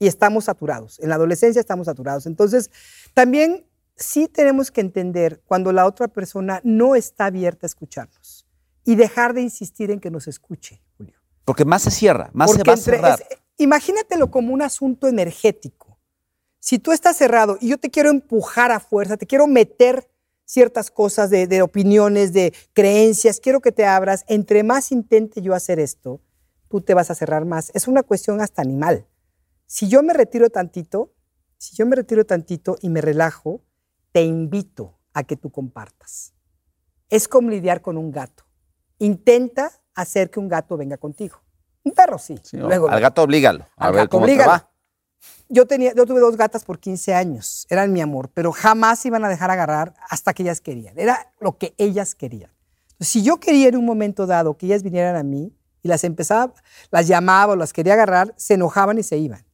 [SPEAKER 5] Y estamos saturados. En la adolescencia estamos saturados. Entonces, también sí tenemos que entender cuando la otra persona no está abierta a escucharnos y dejar de insistir en que nos escuche, Julio.
[SPEAKER 2] Porque más se cierra, más se va a cerrar.
[SPEAKER 5] es- imagínatelo como un asunto energético. Si tú estás cerrado y yo te quiero empujar a fuerza, te quiero meter ciertas cosas de, de opiniones, de creencias, quiero que te abras, entre más intente yo hacer esto, tú te vas a cerrar más. Es una cuestión hasta animal. Si yo me retiro tantito, si yo me retiro tantito y me relajo, te invito a que tú compartas. Es como lidiar con un gato. Intenta hacer que un gato venga contigo. Un perro sí.
[SPEAKER 2] Sí,
[SPEAKER 5] luego,
[SPEAKER 2] al gato oblígalo. A
[SPEAKER 5] Al
[SPEAKER 2] ver
[SPEAKER 5] gato
[SPEAKER 2] cómo
[SPEAKER 5] oblígalo.
[SPEAKER 2] te va.
[SPEAKER 5] yo, tenía, yo tuve dos gatas por 15 años, eran mi amor, pero jamás iban a dejar agarrar hasta que ellas querían. Era lo que ellas querían. Entonces, si yo quería en un momento dado que ellas vinieran a mí y las empezaba, las llamaba o las quería agarrar, se enojaban y se iban.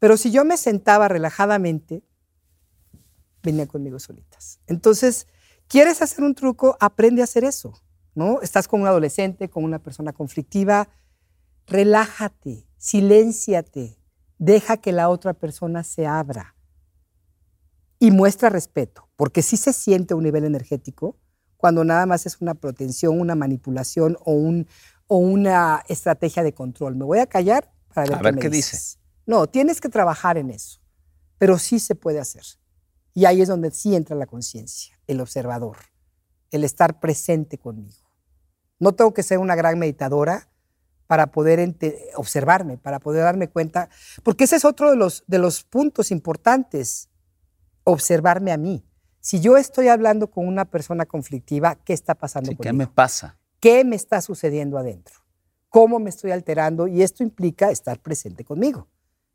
[SPEAKER 5] Pero si yo me sentaba relajadamente, venían conmigo solitas. Entonces, ¿quieres hacer un truco? Aprende a hacer eso, ¿no? Estás con un adolescente, con una persona conflictiva, relájate, silénciate, deja que la otra persona se abra y muestra respeto, porque sí se siente un nivel energético cuando nada más es una protección, una manipulación o, un, o una estrategia de control. Me voy a callar para ver,
[SPEAKER 2] A
[SPEAKER 5] qué,
[SPEAKER 2] ver
[SPEAKER 5] me
[SPEAKER 2] qué
[SPEAKER 5] dices. No, tienes que trabajar en eso, pero sí se puede hacer. Y ahí es donde sí entra la conciencia, el observador, el estar presente conmigo. No tengo que ser una gran meditadora para poder observarme, para poder darme cuenta, porque ese es otro de los, de los puntos importantes, observarme a mí. Si yo estoy hablando con una persona conflictiva, ¿qué está pasando
[SPEAKER 2] Sí, ¿Qué
[SPEAKER 5] conmigo?
[SPEAKER 2] me pasa?
[SPEAKER 5] ¿Qué me está sucediendo adentro? ¿Cómo me estoy alterando? Y esto implica estar presente conmigo,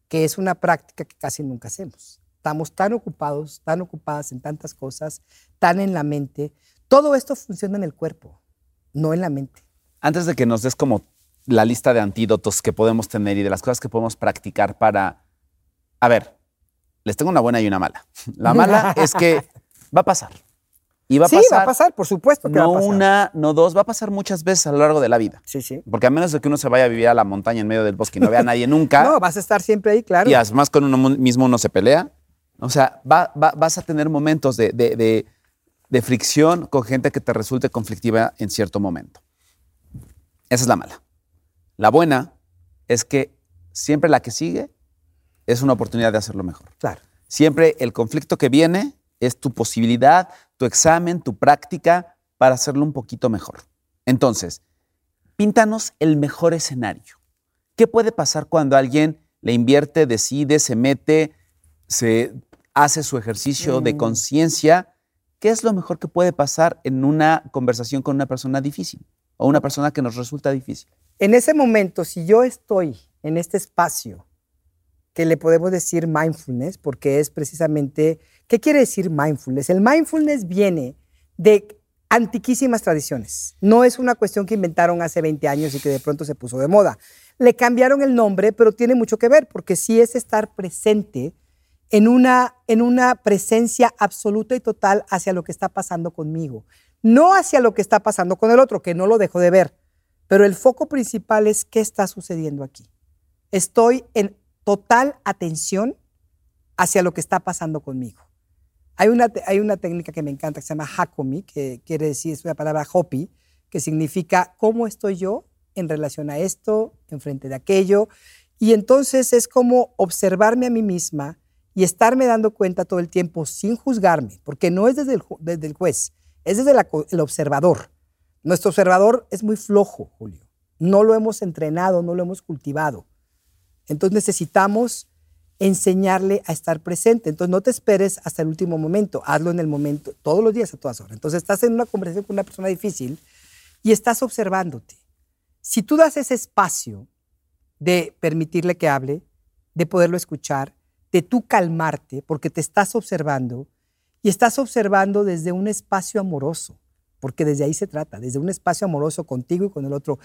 [SPEAKER 5] que es una práctica que casi nunca hacemos. Estamos tan ocupados, tan ocupadas en tantas cosas, tan en la mente. Todo esto funciona en el cuerpo, no en la mente.
[SPEAKER 2] Antes de que nos des como la lista de antídotos que podemos tener y de las cosas que podemos practicar para... A ver, les tengo una buena y una mala. La mala es que va a pasar. Y va a
[SPEAKER 5] sí,
[SPEAKER 2] pasar,
[SPEAKER 5] va a pasar, por supuesto que
[SPEAKER 2] no
[SPEAKER 5] va a pasar.
[SPEAKER 2] una, no dos, va a pasar muchas veces a lo largo de la vida.
[SPEAKER 5] Sí, sí.
[SPEAKER 2] Porque a menos de que uno se vaya a vivir a la montaña en medio del bosque y no vea a nadie nunca,
[SPEAKER 5] No, vas a estar siempre ahí, claro.
[SPEAKER 2] y además con uno mismo uno se pelea, o sea, va- va- vas a tener momentos de, de- de- de fricción con gente que te resulte conflictiva en cierto momento. Esa es la mala. La buena es que siempre la que sigue es una oportunidad de hacerlo mejor.
[SPEAKER 5] Claro.
[SPEAKER 2] Siempre el conflicto que viene es tu posibilidad, tu examen, tu práctica para hacerlo un poquito mejor. Entonces, píntanos el mejor escenario. ¿Qué puede pasar cuando alguien le invierte, decide, se mete, se hace su ejercicio de
[SPEAKER 5] Mm.
[SPEAKER 2] conciencia? ¿Qué es lo mejor que puede pasar en una conversación con una persona difícil o una persona que nos resulta difícil?
[SPEAKER 5] En ese momento, si yo estoy en este espacio que le podemos decir mindfulness, porque es precisamente, ¿qué quiere decir mindfulness? El mindfulness viene de antiquísimas tradiciones. No es una cuestión que inventaron hace 20 años y que de pronto se puso de moda. Le cambiaron el nombre, pero tiene mucho que ver, porque sí es estar presente en una, en una presencia absoluta y total hacia lo que está pasando conmigo. No hacia lo que está pasando con el otro, que no lo dejo de ver. Pero el foco principal es qué está sucediendo aquí. Estoy en total atención hacia lo que está pasando conmigo. Hay una, hay una técnica que me encanta que se llama Hakomi, que quiere decir, es una palabra Hopi, que significa cómo estoy yo en relación a esto, en frente de aquello. Y entonces es como observarme a mí misma y estarme dando cuenta todo el tiempo sin juzgarme, porque no es desde el, desde el juez, es desde el observador. Nuestro observador es muy flojo, Julio. No lo hemos entrenado, no lo hemos cultivado. Entonces necesitamos enseñarle a estar presente. Entonces no te esperes hasta el último momento, hazlo en el momento, todos los días, a todas horas. Entonces estás en una conversación con una persona difícil y estás observándote. Si tú das ese espacio de permitirle que hable, de poderlo escuchar, de tú calmarte, porque te estás observando y estás observando desde un espacio amoroso, porque desde ahí se trata, desde un espacio amoroso contigo y con el otro.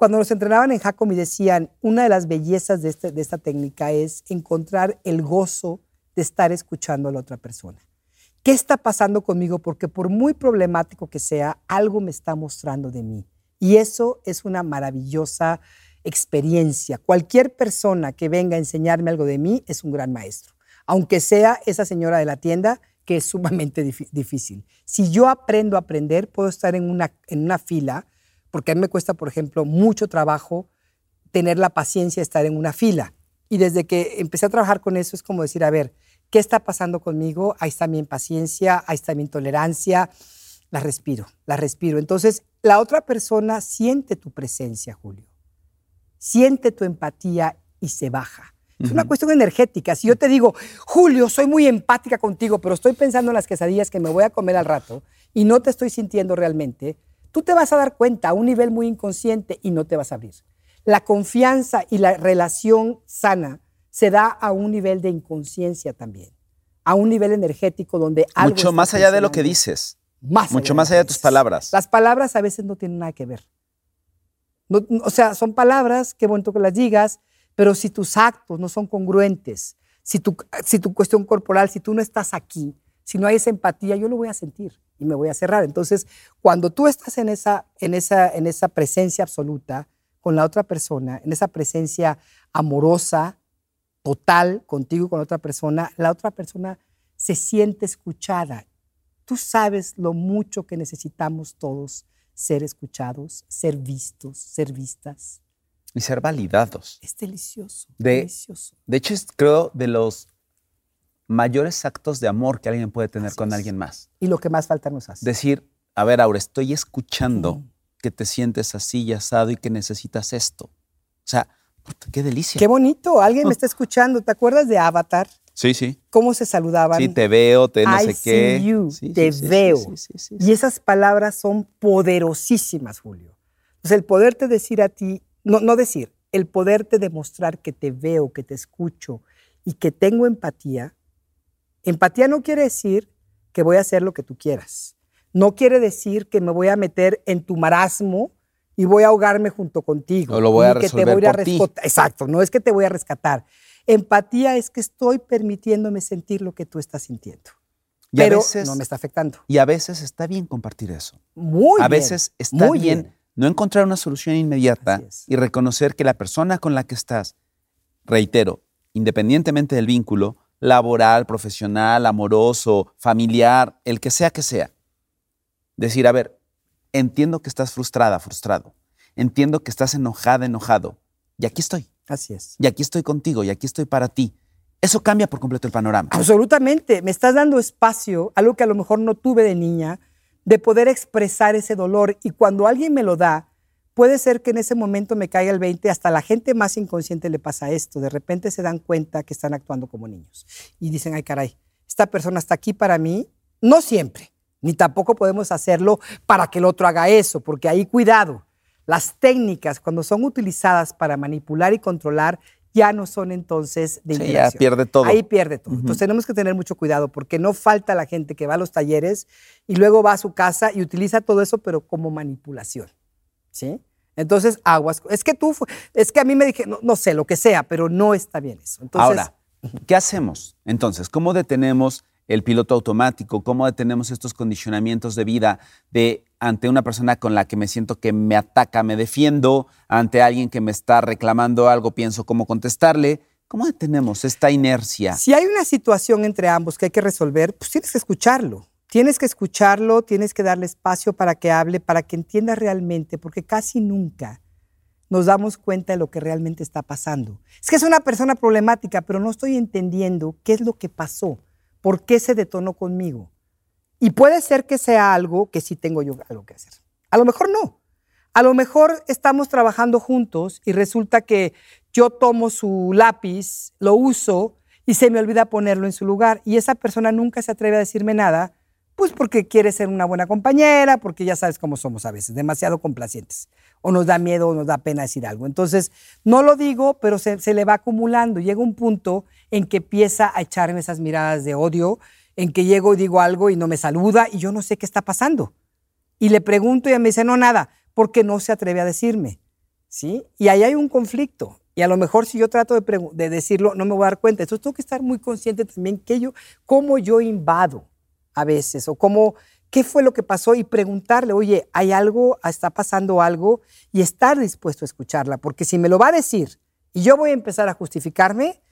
[SPEAKER 5] Cuando nos entrenaban en Jacom y decían, una de las bellezas de, este, de esta técnica es encontrar el gozo de estar escuchando a la otra persona. ¿Qué está pasando conmigo? Porque por muy problemático que sea, algo me está mostrando de mí. Y eso es una maravillosa experiencia. Cualquier persona que venga a enseñarme algo de mí es un gran maestro, aunque sea esa señora de la tienda que es sumamente difícil. Si yo aprendo a aprender, puedo estar en una, en una fila, porque a mí me cuesta, por ejemplo, mucho trabajo tener la paciencia de estar en una fila. Y desde que empecé a trabajar con eso es como decir, a ver, ¿qué está pasando conmigo? Ahí está mi impaciencia, ahí está mi intolerancia, la respiro, la respiro. Entonces, la otra persona siente tu presencia, Julio siente tu empatía y se baja. Es una cuestión energética. Si yo te digo, Julio, soy muy empática contigo, pero estoy pensando en las quesadillas que me voy a comer al rato y no te estoy sintiendo realmente, tú te vas a dar cuenta a un nivel muy inconsciente y no te vas a abrir. La confianza y la relación sana se da a un nivel de inconsciencia también, a un nivel energético donde algo
[SPEAKER 2] Mucho más allá de lo que dices. Mucho más allá de tus palabras.
[SPEAKER 5] Las palabras a veces no tienen nada que ver o sea, son palabras, qué bonito que las digas, pero si tus actos no son congruentes, si tu, si tu cuestión corporal, si tú no estás aquí, si no hay esa empatía, yo lo voy a sentir y me voy a cerrar. Entonces, cuando tú estás en esa, en esa, en esa presencia absoluta con la otra persona, en esa presencia amorosa, total contigo y con la otra persona, la otra persona se siente escuchada. Tú sabes lo mucho que necesitamos todos ser escuchados, ser vistos, ser vistas.
[SPEAKER 2] Y ser validados.
[SPEAKER 5] Es delicioso.
[SPEAKER 2] De,
[SPEAKER 5] delicioso.
[SPEAKER 2] de hecho, es creo de los mayores actos de amor que alguien puede tener con alguien más.
[SPEAKER 5] Y lo que más falta nos hace.
[SPEAKER 2] Decir, a ver, Aura, estoy escuchando que te sientes así y asado y que necesitas esto. O sea, qué delicia.
[SPEAKER 5] Qué bonito, alguien me está escuchando. ¿Te acuerdas de Avatar?
[SPEAKER 2] Sí, sí.
[SPEAKER 5] ¿Cómo se saludaban?
[SPEAKER 2] Sí, te veo, te no sé qué.
[SPEAKER 5] You, te veo. y esas palabras son poderosísimas, Julio. Entonces, el poderte decir a ti, no, no decir, el poderte demostrar que te veo, que te escucho y que tengo empatía. Empatía no quiere decir que voy a hacer lo que tú quieras. No quiere decir que me voy a meter en tu marasmo y voy a ahogarme junto contigo.
[SPEAKER 2] No lo voy a resolver que te voy a rescatar.
[SPEAKER 5] Exacto, no es que te voy a rescatar. Empatía es que estoy permitiéndome sentir lo que tú estás sintiendo. pero no me está afectando.
[SPEAKER 2] Y a veces está bien compartir eso.
[SPEAKER 5] Muy
[SPEAKER 2] bien. A veces está bien, no encontrar una solución inmediata y reconocer que la persona con la que estás, reitero, independientemente del vínculo, laboral, profesional, amoroso, familiar, el que sea que sea, decir, a ver, entiendo que estás frustrada, frustrado, entiendo que estás enojada, enojado, y aquí estoy.
[SPEAKER 5] Así es.
[SPEAKER 2] Y aquí estoy contigo y aquí estoy para ti. Eso cambia por completo el panorama.
[SPEAKER 5] Absolutamente. Me estás dando espacio, algo que a lo mejor no tuve de niña, de poder expresar ese dolor. Y cuando alguien me lo da, puede ser que en ese momento me caiga el 20. Hasta la gente más inconsciente le pasa esto. De repente se dan cuenta que están actuando como niños. Y dicen, ay caray, esta persona está aquí para mí. No siempre. Ni tampoco podemos hacerlo para que el otro haga eso, porque ahí cuidado las técnicas, cuando son utilizadas para manipular y controlar, ya no son entonces de
[SPEAKER 2] sí, ya pierde todo.
[SPEAKER 5] Ahí pierde todo. Entonces tenemos que tener mucho cuidado porque no falta la gente que va a los talleres y luego va a su casa y utiliza todo eso, pero como manipulación. ¿Sí? Entonces, aguas. Es que tú, es que a mí me dije, no, sé, lo que sea, pero no está bien eso.
[SPEAKER 2] Ahora, ¿qué hacemos? Entonces, ¿cómo detenemos el piloto automático? ¿Cómo detenemos estos condicionamientos de vida de ante una persona con la que me siento que me ataca, me defiendo, ante alguien que me está reclamando algo, pienso cómo contestarle. ¿Cómo detenemos esta inercia?
[SPEAKER 5] Si hay una situación entre ambos que hay que resolver, pues tienes que escucharlo. Tienes que escucharlo, tienes que darle espacio para que hable, para que entienda realmente, porque casi nunca nos damos cuenta de lo que realmente está pasando. Es que es una persona problemática, pero no estoy entendiendo qué es lo que pasó, por qué se detonó conmigo. Y puede ser que sea algo que sí tengo yo algo que hacer. A lo mejor no. A lo mejor estamos trabajando juntos y resulta que yo tomo su lápiz, lo uso y se me olvida ponerlo en su lugar y esa persona nunca se atreve a decirme nada pues porque quiere ser una buena compañera, porque ya sabes cómo somos a veces, demasiado complacientes. O nos da miedo o nos da pena decir algo. Entonces, no lo digo, pero se, le va acumulando. Llega un punto en que empieza a echarme esas miradas de odio, en que llego y digo algo y no me saluda y yo no sé qué está pasando. Y le pregunto y ella me dice, no, nada, porque no se atreve a decirme. ¿Sí? Y ahí hay un conflicto. Y a lo mejor si yo trato de, de decirlo, no me voy a dar cuenta. Entonces tengo que estar muy consciente también que yo, cómo yo invado a veces, o cómo, qué fue lo que pasó y preguntarle, oye, ¿hay algo, está pasando algo? Y estar dispuesto a escucharla, porque si me lo va a decir y yo voy a empezar a justificarme,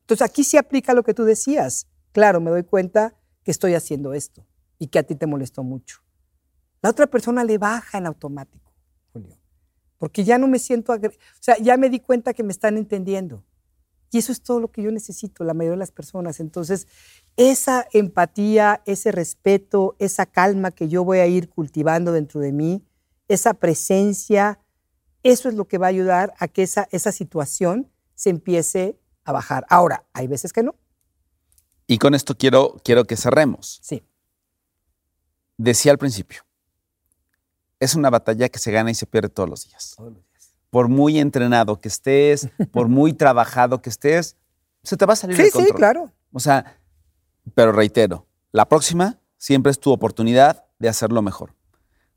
[SPEAKER 5] entonces aquí sí aplica lo que tú decías. Claro, me doy cuenta que estoy haciendo esto y que a ti te molestó mucho. La otra persona le baja en automático, Julio, porque ya no me siento, o sea, ya me di cuenta que me están entendiendo. Y eso es todo lo que yo necesito, la mayoría de las personas. Entonces, esa empatía, ese respeto, esa calma que yo voy a ir cultivando dentro de mí, esa presencia, eso es lo que va a ayudar a que esa, esa situación se empiece a bajar. Ahora, hay veces que no.
[SPEAKER 2] Y con esto quiero, quiero que cerremos.
[SPEAKER 5] Sí.
[SPEAKER 2] Decía al principio, es una batalla que se gana y se pierde todos los días. Todos los días por muy entrenado que estés, por muy trabajado que estés, se te va a salir
[SPEAKER 5] sí,
[SPEAKER 2] control.
[SPEAKER 5] Sí, claro.
[SPEAKER 2] O sea, pero reitero, la próxima siempre es tu oportunidad de hacerlo mejor.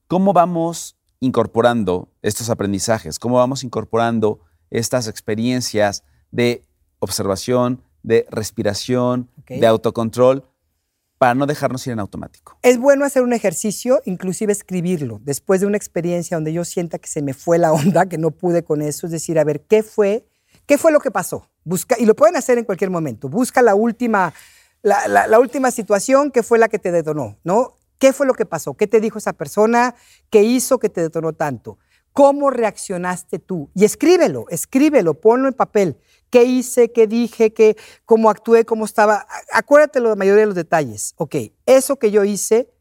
[SPEAKER 2] ¿Cómo vamos incorporando estos aprendizajes? ¿Cómo vamos incorporando estas experiencias de observación, de respiración, de autocontrol para no dejarnos ir en automático.
[SPEAKER 5] Es bueno hacer un ejercicio, inclusive escribirlo, después de una experiencia donde yo sienta que se me fue la onda, que no pude con eso, es decir, a ver, ¿qué fue? ¿Qué fue lo que pasó? Busca, y lo pueden hacer en cualquier momento. Busca la última, la, última situación que fue la que te detonó, ¿no? ¿Qué fue lo que pasó? ¿Qué te dijo esa persona? ¿Qué hizo que te detonó tanto? ¿Cómo reaccionaste tú? Y escríbelo, escríbelo, ponlo en papel qué hice, qué dije, qué, cómo actué, cómo estaba. Acuérdate la mayoría de los detalles. Ok, eso que yo hice,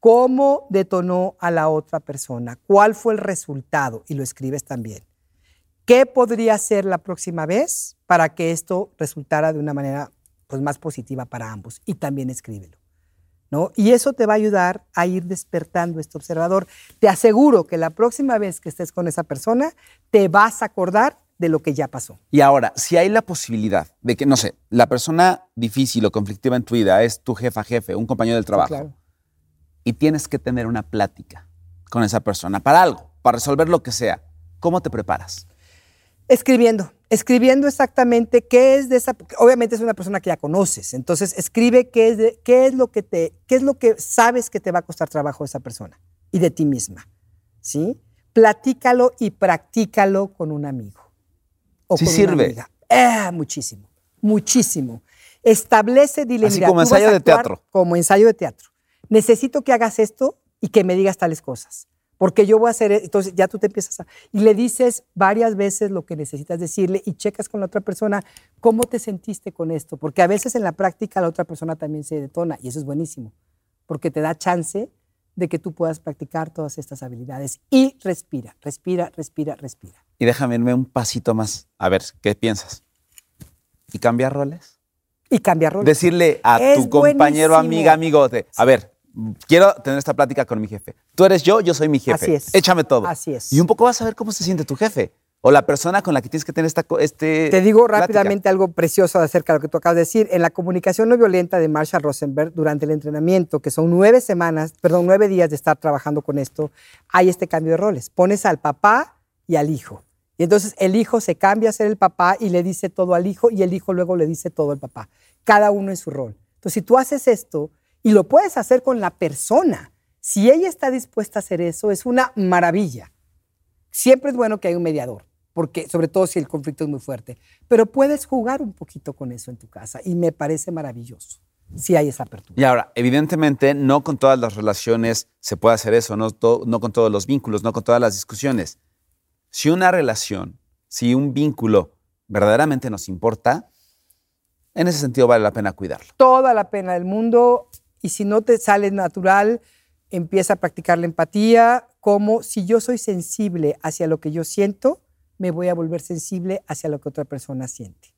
[SPEAKER 5] cómo detonó a la otra persona, cuál fue el resultado, y lo escribes también. ¿Qué podría ser la próxima vez para que esto resultara de una manera pues, más positiva para ambos? Y también escríbelo. ¿No? Y eso te va a ayudar a ir despertando este observador. Te aseguro que la próxima vez que estés con esa persona, te vas a acordar de lo que ya pasó.
[SPEAKER 2] Y ahora, si hay la posibilidad de que, no sé, la persona difícil o conflictiva en tu vida es tu jefa, jefe, un compañero del trabajo, y tienes que tener una plática con esa persona para algo, para resolver lo que sea, ¿cómo te preparas?
[SPEAKER 5] Escribiendo, escribiendo exactamente qué es de esa, obviamente es una persona que ya conoces, entonces escribe qué es, de, qué es lo que te, qué es lo que sabes que te va a costar trabajo esa persona y de ti misma, ¿sí? Platícalo y practícalo con un amigo
[SPEAKER 2] sí sirve.
[SPEAKER 5] Eh, muchísimo, muchísimo. Establece, dile,
[SPEAKER 2] Así como ensayo de teatro.
[SPEAKER 5] Como ensayo de teatro. Necesito que hagas esto y que me digas tales cosas. Porque yo voy a hacer, entonces ya tú te empiezas a... Y le dices varias veces lo que necesitas decirle y checas con la otra persona cómo te sentiste con esto. Porque a veces en la práctica la otra persona también se detona y eso es buenísimo. Porque te da chance de que tú puedas practicar todas estas habilidades. Y respira, respira, respira, respira.
[SPEAKER 2] Y déjame irme un pasito más. A ver, ¿qué piensas? ¿Y cambiar roles?
[SPEAKER 5] Y cambiar roles.
[SPEAKER 2] Decirle a tu compañero, amiga, amigote, a ver, quiero tener esta plática con mi jefe. Tú eres yo, yo soy mi jefe.
[SPEAKER 5] Así es.
[SPEAKER 2] Échame todo.
[SPEAKER 5] Así es.
[SPEAKER 2] Y un poco vas a ver cómo se siente tu jefe o la persona con la que tienes que tener esta este
[SPEAKER 5] Te digo rápidamente algo precioso acerca de lo que tú acabas de decir. En la comunicación no violenta de Marshall Rosenberg, durante el entrenamiento, que son nueve semanas, perdón, nueve días de estar trabajando con esto, hay este cambio de roles. Pones al papá y al hijo. Y entonces el hijo se cambia a ser el papá y le dice todo al hijo y el hijo luego le dice todo al papá. Cada uno en su rol. Entonces, si tú haces esto y lo puedes hacer con la persona, si ella está dispuesta a hacer eso, es una maravilla. Siempre es bueno que haya un mediador porque sobre todo si el conflicto es muy fuerte. Pero puedes jugar un poquito con eso en tu casa y me parece maravilloso si hay esa apertura.
[SPEAKER 2] Y ahora, evidentemente, no con todas las relaciones se puede hacer eso, no, no con todos los vínculos, no con todas las discusiones. si una relación, si un vínculo verdaderamente nos importa, en ese sentido vale la pena cuidarlo.
[SPEAKER 5] Toda la pena del mundo y si no te sale natural, empieza a practicar la empatía, como si yo soy sensible hacia lo que yo siento, me voy a volver sensible hacia lo que otra persona siente.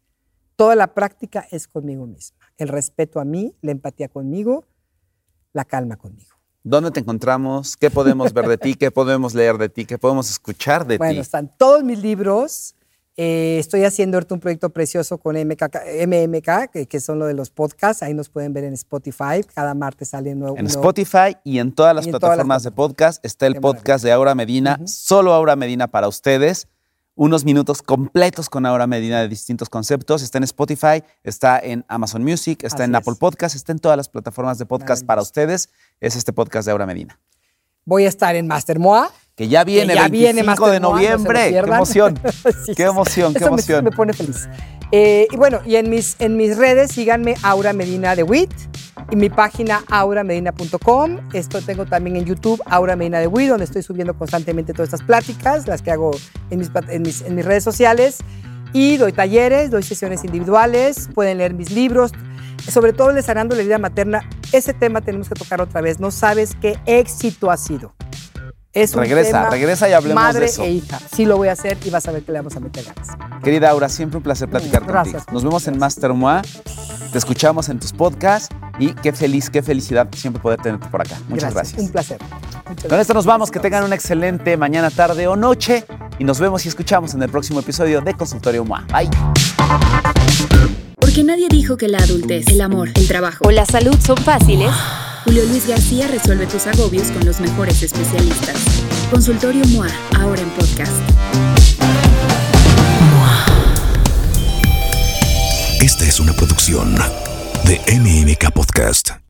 [SPEAKER 5] Toda la práctica es conmigo misma. El respeto a mí, la empatía conmigo, la calma conmigo.
[SPEAKER 2] ¿Dónde te encontramos? ¿Qué podemos ver de ti? ¿Qué podemos leer de ti? ¿Qué podemos escuchar de
[SPEAKER 5] Bueno,
[SPEAKER 2] ti?
[SPEAKER 5] están todos mis libros. Eh, estoy haciendo ahorita un proyecto precioso con MKK MMK, que, que son lo de los podcasts. Ahí nos pueden ver en Spotify. Cada martes sale un nuevo.
[SPEAKER 2] En Spotify y en todas las
[SPEAKER 5] todas
[SPEAKER 2] plataformas de podcast está el
[SPEAKER 5] Qué
[SPEAKER 2] podcast de Aura Medina, solo Aura Medina para ustedes. Unos minutos completos con Aura Medina de distintos conceptos. Está en Spotify, está en Amazon Music, está
[SPEAKER 5] Así
[SPEAKER 2] en
[SPEAKER 5] es.
[SPEAKER 2] Apple Podcast, está en todas las plataformas de podcast para ustedes. Es este podcast de Aura Medina.
[SPEAKER 5] Voy a estar en Master Moa.
[SPEAKER 2] Que ya viene,
[SPEAKER 5] que ya
[SPEAKER 2] 25
[SPEAKER 5] viene
[SPEAKER 2] de
[SPEAKER 5] no se lo
[SPEAKER 2] noviembre. ¡Qué emoción!
[SPEAKER 5] Sí,
[SPEAKER 2] ¡Qué
[SPEAKER 5] sí,
[SPEAKER 2] emoción, qué
[SPEAKER 5] Eso
[SPEAKER 2] emoción!
[SPEAKER 5] Me, pone feliz. Eh, y bueno, y en mis, en mis redes síganme Aura Medina de WIT y mi página auramedina.com. Esto tengo también en YouTube Aura Medina de WIT, donde estoy subiendo constantemente todas estas pláticas, las que hago en mis, en mis, en mis redes sociales. Y doy talleres, doy sesiones individuales, pueden leer mis libros. Sobre todo el de sanando la herida materna, ese tema tenemos que tocar otra vez. No sabes qué éxito ha sido. Es un
[SPEAKER 2] Regresa,
[SPEAKER 5] tema
[SPEAKER 2] regresa y hablemos de eso.
[SPEAKER 5] e hija. Sí lo voy a hacer y vas a ver que le vamos a meter ganas.
[SPEAKER 2] Querida Aura, siempre un placer platicar
[SPEAKER 5] Mm, Gracias.
[SPEAKER 2] contigo. Nos vemos en Master Moa. Te escuchamos en tus podcasts y qué feliz, qué felicidad siempre poder tenerte por acá. Muchas gracias.
[SPEAKER 5] Un placer. Muchas
[SPEAKER 2] Con esto nos vamos. Que tengan una excelente mañana, tarde o noche. Y nos vemos y escuchamos en el próximo episodio de Consultorio MOA. Bye.
[SPEAKER 3] Porque nadie dijo que la adultez, el amor, el trabajo
[SPEAKER 4] o la salud son fáciles,
[SPEAKER 3] Julio Luis García resuelve tus agobios con los mejores especialistas. Consultorio MOA, ahora en podcast.
[SPEAKER 1] Esta es una producción de MMK Podcast.